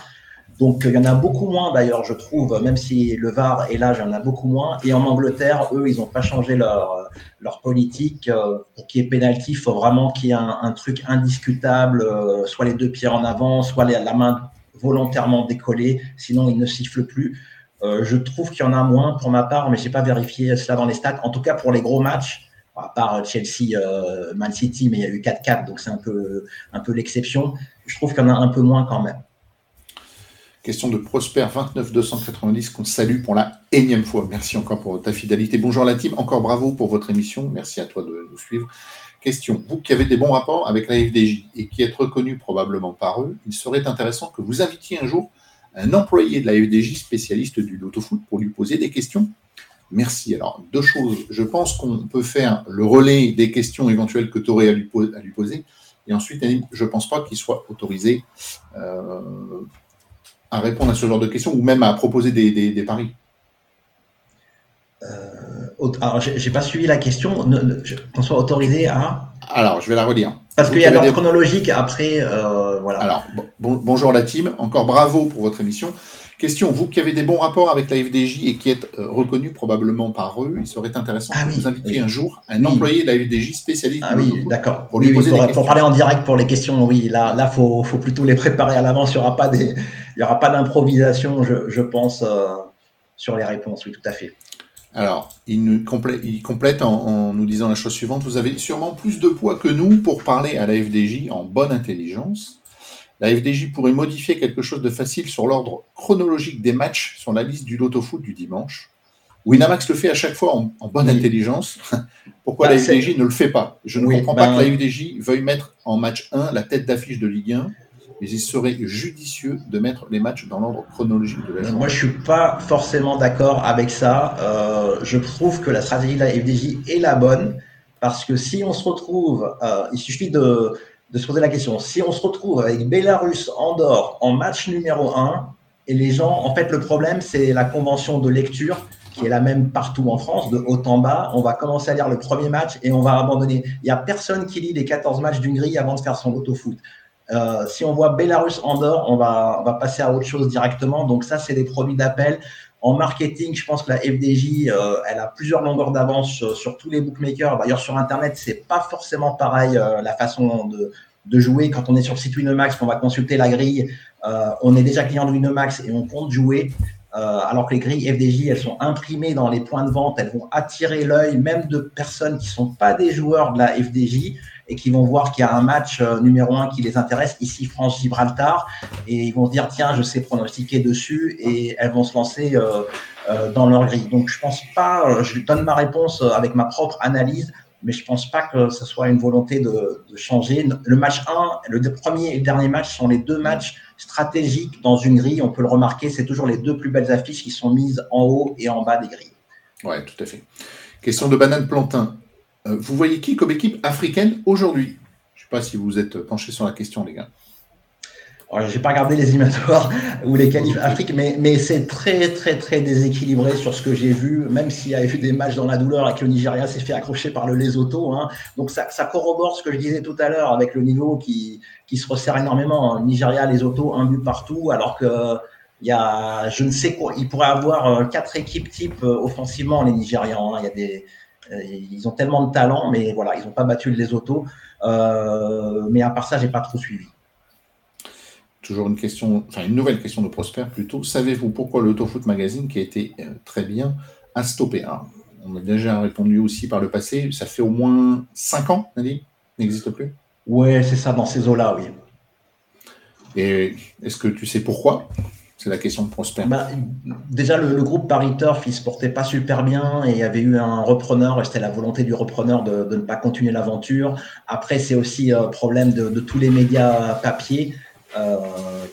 S2: Donc il y en a beaucoup moins d'ailleurs, je trouve, même si le VAR est là, il y en a beaucoup moins. Et en Angleterre, eux, ils n'ont pas changé leur, leur politique. Euh, pour qu'il y ait pénalty, il faut vraiment qu'il y ait un, truc indiscutable, euh, soit les deux pieds en avant, soit la main volontairement décollée, sinon il ne siffle plus. Euh, je trouve qu'il y en a moins pour ma part, mais je n'ai pas vérifié cela dans les stats. En tout cas, pour les gros matchs, à part Chelsea, Man City, mais il y a eu 4-4, donc c'est un peu, un peu l'exception. Je trouve qu'il y en a un peu moins quand même.
S1: Question de Prosper 29290 qu'on salue pour la énième fois. Merci encore pour ta fidélité. Bonjour la team, encore bravo pour votre émission. Merci à toi de nous suivre. Question, vous qui avez des bons rapports avec la FDJ et qui êtes reconnu probablement par eux, il serait intéressant que vous invitiez un jour un employé de la FDJ spécialiste du loto-foot pour lui poser des questions. Merci. Alors, deux choses. Je pense qu'on peut faire le relais des questions éventuelles que tu aurais à lui, poser. Et ensuite, je ne pense pas qu'il soit autorisé euh, à répondre à ce genre de questions ou même à proposer des, paris
S2: euh, Alors, j'ai pas suivi la question. Qu'on soit autorisé à.
S1: Alors, je vais la relire.
S2: Parce qu'il y a l'ordre chronologique après. Euh, voilà.
S1: Alors, bonjour la team. Encore bravo pour votre émission. Question, vous qui avez des bons rapports avec la FDJ et qui êtes euh, reconnu probablement par eux, il serait intéressant ah de vous inviter un jour un employé de la FDJ spécialiste.
S2: Ah oui, d'accord. Pour lui poser pour, parler en direct pour les questions, oui, là, là, faut, faut plutôt les préparer à l'avance. Il n'y aura pas des, il y aura pas d'improvisation, je, pense, euh, sur les réponses. Oui, tout à fait.
S1: Alors, il, nous complète, il complète en, en, nous disant la chose suivante. Vous avez sûrement plus de poids que nous pour parler à la FDJ en bonne intelligence la FDJ pourrait modifier quelque chose de facile sur l'ordre chronologique des matchs sur la liste du loto foot du dimanche. Winamax le fait à chaque fois en, bonne intelligence. [LAUGHS] Pourquoi bah, la FDJ ne le fait pas? Je ne comprends pas que la FDJ veuille mettre en match 1 la tête d'affiche de Ligue 1, mais il serait judicieux de mettre les matchs dans l'ordre chronologique de la journée.
S2: Moi, je ne suis pas forcément d'accord avec ça. Euh, je trouve que la stratégie de la FDJ est la bonne, parce que si on se retrouve, euh, il suffit de, de se poser la question. Si on se retrouve avec Bélarus, Andorre en match numéro 1, et les gens, en fait, le problème, c'est la convention de lecture qui est la même partout en France, de haut en bas. On va commencer à lire le premier match et on va abandonner. Il n'y a personne qui lit les 14 matchs d'une grille avant de faire son auto-foot. Euh, si on voit Bélarus Andorre, on va, on va passer à autre chose directement. Donc ça, c'est des produits d'appel. En marketing, je pense que la FDJ, euh, elle a plusieurs longueurs d'avance sur, tous les bookmakers. D'ailleurs, sur Internet, c'est pas forcément pareil euh, la façon de, jouer. Quand on est sur le site Winamax, qu'on va consulter la grille, on est déjà client de Winamax et on compte jouer. alors que les grilles FDJ, elles sont imprimées dans les points de vente, elles vont attirer l'œil même de personnes qui sont pas des joueurs de la FDJ et qui vont voir qu'il y a un match euh, numéro un qui les intéresse, ici France-Gibraltar, et ils vont se dire tiens, je sais pronostiquer dessus, et elles vont se lancer euh, euh, dans leur grille. Donc je pense pas, je donne ma réponse avec ma propre analyse, mais je pense pas que ce soit une volonté de, changer. Le match 1, le premier et le dernier match sont les deux matchs stratégiques dans une grille. On peut le remarquer, c'est toujours les deux plus belles affiches qui sont mises en haut et en bas des grilles.
S1: Oui, tout à fait. Question de Banane Plantin. Euh, vous voyez qui comme équipe africaine aujourd'hui? Je ne sais pas si vous êtes penché sur la question, les gars.
S2: Je n'ai pas regardé les éliminatoires ou les qualifs Afrique, mais, mais c'est très, très, très déséquilibré sur ce que j'ai vu, même s'il y a eu des matchs dans la douleur et que le Nigeria s'est fait accrocher par le Lesotho. Hein. Donc, ça, ça, corrobore ce que je disais tout à l'heure avec le niveau qui, qui se resserre énormément. Hein. Nigeria, Lesotho, un but partout, alors que il y a, je ne sais quoi, il pourrait avoir euh, quatre équipes type euh, offensivement, les Nigérians. Hein. Il y a des, ils ont tellement de talent, mais voilà, ils n'ont pas battu les autos. Euh, mais à part ça, j'ai pas trop suivi.
S1: Toujours une question, enfin une nouvelle question de Prosper plutôt. Savez-vous pourquoi l'Autofoot Magazine, qui a été euh, très bien, a stoppé? On a déjà répondu aussi par le passé. Ça fait au moins 5 ans, Nadine N'existe plus?
S2: Oui, c'est ça, dans ces eaux-là, oui.
S1: Et est-ce que tu sais pourquoi? C'est la question de Prosper.
S2: Bah, déjà, le, groupe Paris Turf, il se portait pas super bien et il y avait eu un repreneur. C'était la volonté du repreneur de, ne pas continuer l'aventure. Après, c'est aussi un euh, problème de, tous les médias papier, euh,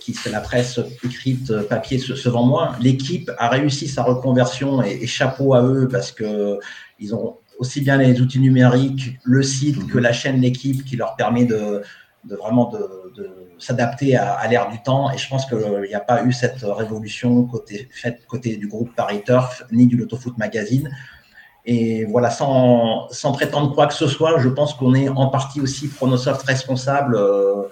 S2: qui c'est la presse écrite euh, papier se, vend moins. L'équipe a réussi sa reconversion et, chapeau à eux parce que ils ont aussi bien les outils numériques, le site que la chaîne L'équipe qui leur permet de, vraiment de s'adapter à, l'ère du temps. Et je pense qu'il n'y a pas eu cette révolution côté, faite côté du groupe Paris Turf ni du Loto Foot Magazine. Et voilà, sans, sans prétendre quoi que ce soit, je pense qu'on est en partie aussi Pronosoft responsable euh,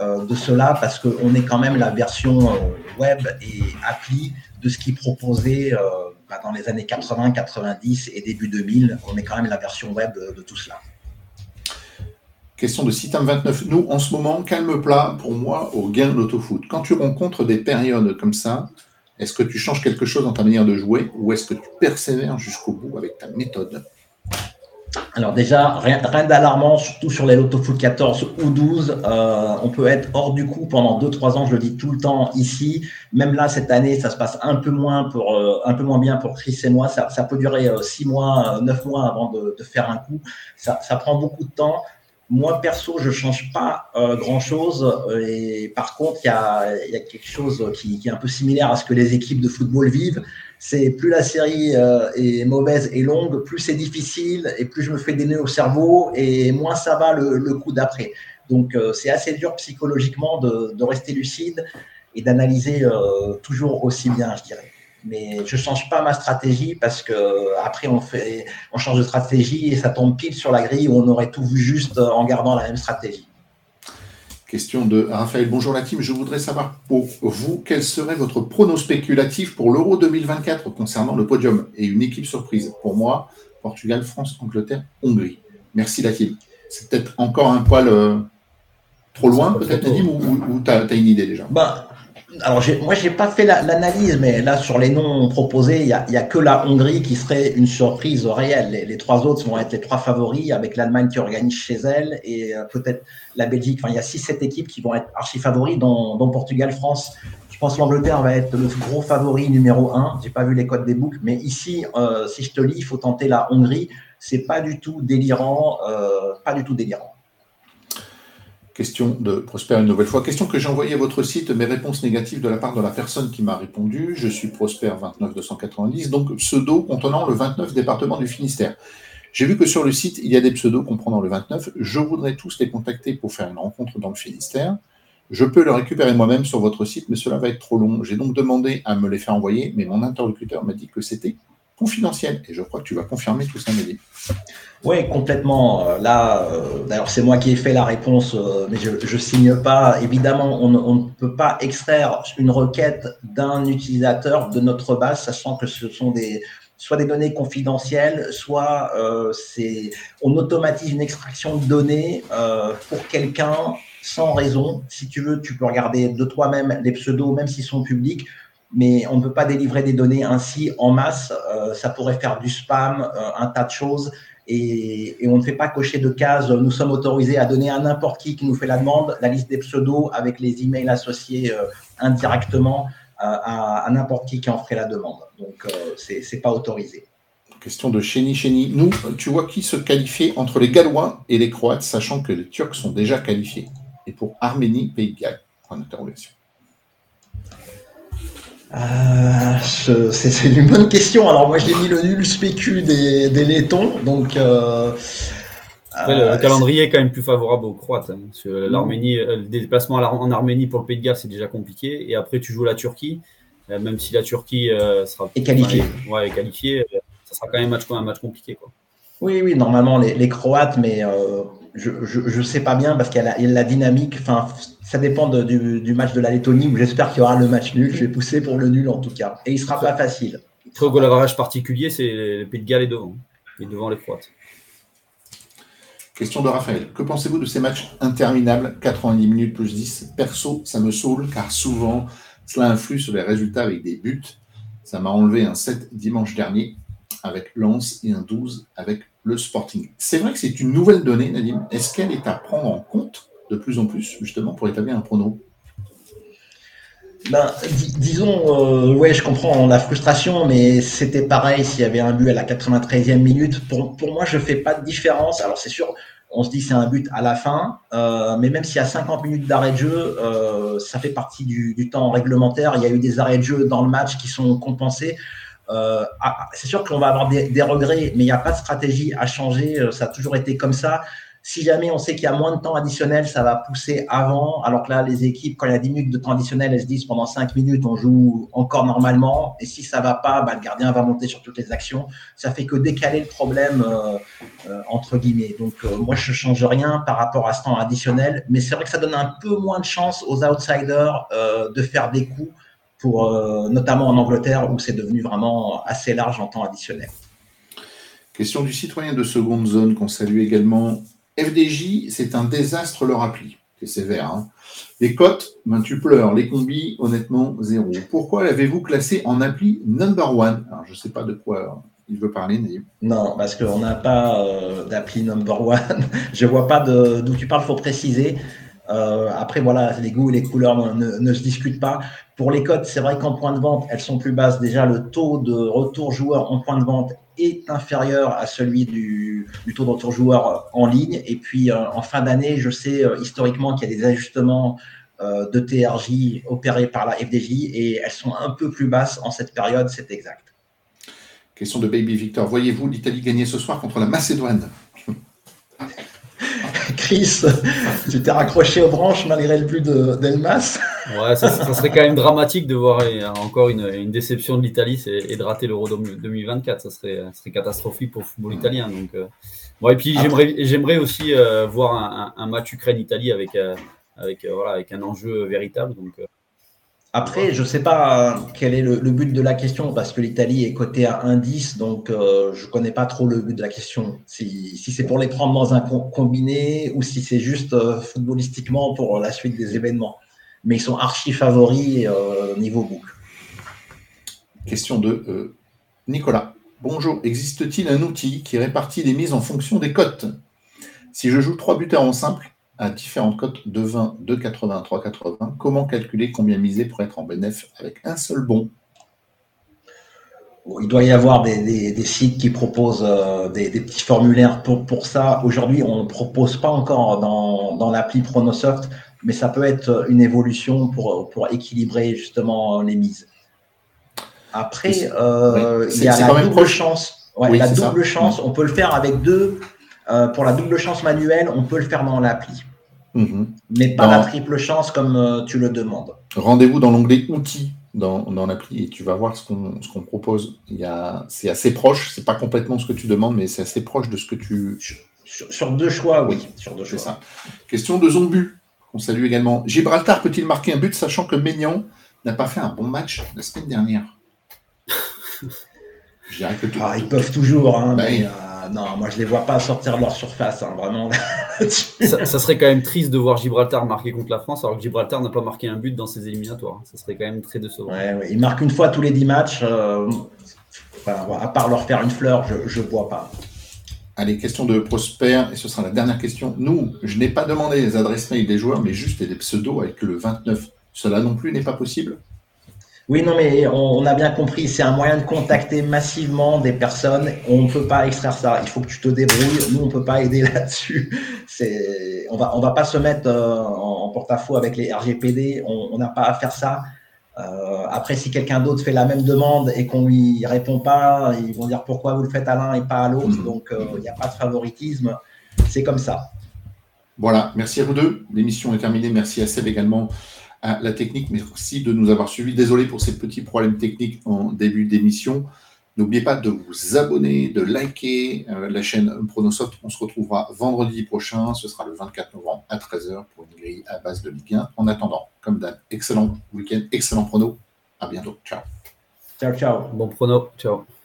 S2: euh, de cela parce qu'on est quand même la version euh, web et appli de ce qui proposait bah, dans les années 80, 90 et début 2000. On est quand même la version web de tout cela.
S1: Question de Citam 29. Nous, en ce moment, calme plat pour moi au gain de l'autofoot. Quand tu rencontres des périodes comme ça, est-ce que tu changes quelque chose dans ta manière de jouer ou est-ce que tu persévères jusqu'au bout avec ta méthode?
S2: Alors déjà, rien, d'alarmant, surtout sur les loto-foot 14 ou 12. Euh, on peut être hors du coup pendant 2-3 ans, je le dis tout le temps ici. Même là, cette année, ça se passe un peu moins, pour, euh, un peu moins bien pour Chris et moi. Ça, peut durer 6 euh, mois, 9 mois avant de, de faire un coup. Ça, ça, prend beaucoup de temps. Moi, perso, je change pas euh, grand-chose. Et par contre, il y a, quelque chose qui, est un peu similaire à ce que les équipes de football vivent. C'est plus la série euh, est mauvaise et longue, plus c'est difficile et plus je me fais des nœuds au cerveau et moins ça va le, coup d'après. Donc, euh, c'est assez dur psychologiquement de, rester lucide. et d'analyser toujours aussi bien, je dirais mais je change pas ma stratégie parce que après on fait, on change de stratégie et ça tombe pile sur la grille où on aurait tout vu juste en gardant la même stratégie.
S1: Question de Raphaël. Bonjour la team. Je voudrais savoir pour vous quel serait votre prono spéculatif pour l'Euro 2024 concernant le podium et une équipe surprise? Pour moi, Portugal, France, Angleterre, Hongrie. Merci la team. C'est peut-être encore un poil euh, trop loin, peut-être, Nadim, ou, tu as, une idée déjà?
S2: Bah, alors, moi, je n'ai pas fait l'analyse, mais là, sur les noms proposés, il n'y a, que la Hongrie qui serait une surprise réelle. Les, trois autres vont être les trois favoris, avec l'Allemagne qui organise chez elle et euh, peut-être la Belgique. Enfin, il y a 6-7 équipes qui vont être archi favoris, dont, Portugal, France. Je pense que l'Angleterre va être le gros favori numéro 1. Je n'ai pas vu les codes des boucles, mais ici, euh, si je te lis, il faut tenter la Hongrie. C'est pas du tout délirant, euh, pas du tout délirant.
S1: Question de Prosper une nouvelle fois. Question que j'ai envoyée à votre site, mes réponses négatives de la part de la personne qui m'a répondu. Je suis Prosper 29290, donc pseudo contenant le 29 département du Finistère. J'ai vu que sur le site, il y a des pseudos comprenant le 29. Je voudrais tous les contacter pour faire une rencontre dans le Finistère. Je peux le récupérer moi-même sur votre site, mais cela va être trop long. J'ai donc demandé à me les faire envoyer, mais mon interlocuteur m'a dit que c'était confidentiel. Et je crois que tu vas confirmer tout ça, Mehdi.
S2: Oui, complètement. Euh, là, euh, d'ailleurs, c'est moi qui ai fait la réponse, euh, mais je ne signe pas. Évidemment, on, ne peut pas extraire une requête d'un utilisateur de notre base, sachant que ce sont des soit des données confidentielles, soit c'est on automatise une extraction de données pour quelqu'un sans raison. Si tu veux, tu peux regarder de toi-même les pseudos, même s'ils sont publics mais on ne peut pas délivrer des données ainsi en masse. Euh, ça pourrait faire du spam, euh, un tas de choses. Et, on ne fait pas cocher de cases. Nous sommes autorisés à donner à n'importe qui qui nous fait la demande la liste des pseudos avec les emails associés euh, indirectement à, n'importe qui qui en ferait la demande. Donc, ce n'est pas autorisé.
S1: Question de Chéni Chéni. Nous, tu vois qui se qualifier entre les Gallois et les Croates, sachant que les Turcs sont déjà qualifiés Et pour Arménie, Pays de Galles Point d'interrogation.
S2: Euh, c'est une bonne question. Alors moi j'ai mis le nul spécu des, des laitons, donc. Euh,
S3: le euh, calendrier est quand même plus favorable aux Croates. Hein, l'Arménie, le déplacement en Arménie pour le Pays de Galles c'est déjà compliqué, et après tu joues la Turquie, même si la Turquie sera
S2: est qualifiée.
S3: Ouais, est qualifiée, ça sera quand même un match, un match compliqué quoi.
S2: Oui, oui, normalement les, les Croates, mais je ne sais pas bien parce qu'il y, a la dynamique. Enfin, ça dépend du, match de la Lettonie où j'espère qu'il y aura le match nul. Je vais pousser pour le nul en tout cas. Et il sera pas facile.
S3: Très goal particulier, c'est le Pays de Galles est devant. Et devant les Croates.
S1: Question de Raphaël. Que pensez-vous de ces matchs interminables? 90 minutes plus 10 Perso, ça me saoule car souvent cela influe sur les résultats avec des buts. Ça m'a enlevé un 7 dimanche dernier avec Lens et un 12 avec le Sporting. C'est vrai que c'est une nouvelle donnée, Nadim. Est-ce qu'elle est à prendre en compte? De plus en plus, justement, pour établir un prono
S2: ben, disons, euh, ouais, je comprends la frustration, mais c'était pareil s'il y avait un but à la 93e minute. Pour, pour moi, je fais pas de différence. Alors, c'est sûr, on se dit c'est un but à la fin, euh, mais même s'il y a 50 minutes d'arrêt de jeu, euh, ça fait partie du, temps réglementaire. Il y a eu des arrêts de jeu dans le match qui sont compensés. C'est sûr qu'on va avoir des, regrets, mais il n'y a pas de stratégie à changer. Ça a toujours été comme ça. Si jamais on sait qu'il y a moins de temps additionnel, ça va pousser avant. Alors que là, les équipes, quand il y a 10 minutes de temps additionnel, elles se disent pendant 5 minutes, on joue encore normalement. Et si ça va pas, bah, le gardien va monter sur toutes les actions. Ça fait que décaler le problème, euh, entre guillemets. Donc, moi, je change rien par rapport à ce temps additionnel. Mais c'est vrai que ça donne un peu moins de chance aux outsiders de faire des coups pour, euh, notamment en Angleterre où c'est devenu vraiment assez large en temps additionnel.
S1: Question du citoyen de seconde zone qu'on salue également. FDJ, c'est un désastre leur appli. C'est sévère. Hein. les cotes, ben, tu pleures. Les combis, honnêtement, zéro. Pourquoi l'avez-vous classé en appli number one? Je ne sais pas de quoi il veut parler, Naïm.
S2: Non, parce qu'on n'a pas euh, d'appli number one. [LAUGHS] je ne vois pas d'où tu parles, il faut préciser. Euh, après, voilà, les goûts et les couleurs ne, se discutent pas. Pour les cotes, c'est vrai qu'en point de vente, elles sont plus basses. Déjà, le taux de retour joueur en point de vente est inférieur à celui du, taux de retour joueur en ligne. Et puis, euh, en fin d'année, je sais euh, historiquement qu'il y a des ajustements de TRJ opérés par la FDJ et elles sont un peu plus basses en cette période, c'est exact.
S1: Question de Baby Victor. Voyez-vous l'Italie gagner ce soir contre la Macédoine? [LAUGHS]
S2: Chris, tu t'es raccroché aux branches malgré le but d'Elmas?
S3: Ouais, ça, serait quand même dramatique de voir encore une, déception de l'Italie et de rater l'Euro 2024. Ça serait, serait, catastrophique pour le football italien. Donc, bon, et puis j'aimerais aussi voir un, match Ukraine-Italie avec, avec, voilà, avec un enjeu véritable.
S2: Après, je ne sais pas quel est le, but de la question, parce que l'Italie est cotée à 1,10, donc euh, je ne connais pas trop le but de la question. Si, c'est pour les prendre dans un combiné ou si c'est juste euh, footballistiquement pour la suite des événements. Mais ils sont archi favoris euh, niveau boucle.
S1: Question de Nicolas. Bonjour, existe-t-il un outil qui répartit les mises en fonction des cotes? Si je joue trois buteurs en simple, à différentes cotes de 20, 2,80, 3,80. Comment calculer combien miser pour être en bénéfice avec un seul bon?
S2: Il doit y avoir des, sites qui proposent euh, des, petits formulaires pour, pour ça. Aujourd'hui, on ne propose pas encore dans, l'appli Pronosoft, mais ça peut être une évolution pour, pour équilibrer justement les mises. Après, euh, il y a la double chance. la double chance, on peut le faire avec deux. Euh, pour la double chance manuelle, on peut le faire dans l'appli. Mhm. Mais pas la triple chance comme euh, tu le demandes.
S1: Rendez-vous dans l'onglet outils dans, l'appli et tu vas voir ce qu'on propose. C'est assez proche, c'est pas complètement ce que tu demandes, mais c'est assez proche de ce que tu.
S2: Sur, deux choix, oui. Sur deux choix.
S1: Ça. Question de Zombu, on salue également. Gibraltar peut-il marquer un but sachant que Maignan n'a pas fait un bon match la semaine dernière?
S2: Ah, Ils peuvent toujours, hein, bah mais, euh, non, moi je les vois pas sortir de leur surface, hein, vraiment. [LAUGHS]
S3: ça, serait quand même triste de voir Gibraltar marquer contre la France, alors que Gibraltar n'a pas marqué un but dans ses éliminatoires. Ça serait quand même très décevant.
S2: Ouais, ouais. Ils marquent une fois tous les 10 matchs. Euh, à part leur faire une fleur, je ne vois pas.
S1: Allez, question de Prosper, et ce sera la dernière question. Nous, je n'ai pas demandé les adresses mail des joueurs, mais juste des pseudos avec le 29. Cela non plus n'est pas possible
S2: oui, non, mais on, a bien compris, c'est un moyen de contacter massivement des personnes. On ne peut pas extraire ça. Il faut que tu te débrouilles. Nous, on ne peut pas aider [LAUGHS] là-dessus. On va, on va pas se mettre euh, en, porte-à-faux avec les RGPD. On n'a pas à faire ça. Euh, après, si quelqu'un d'autre fait la même demande et qu'on lui répond pas, ils vont dire pourquoi vous le faites à l'un et pas à l'autre. Mhm. Donc, euh, il n'y a pas de favoritisme. C'est comme ça.
S1: Voilà. Merci à vous deux. L'émission est terminée. Merci à Seb également à la technique. Merci de nous avoir suivis. Désolé pour ces petits problèmes techniques en début d'émission. N'oubliez pas de vous abonner, de liker euh, la chaîne Pronosoft. On se retrouvera vendredi prochain. Ce sera le 24 novembre à 13h pour une grille à base de Ligue 1. En attendant, comme d'hab, excellent week-end, excellent prono. À bientôt. Ciao.
S2: Ciao, ciao.
S3: Bon prono. Ciao.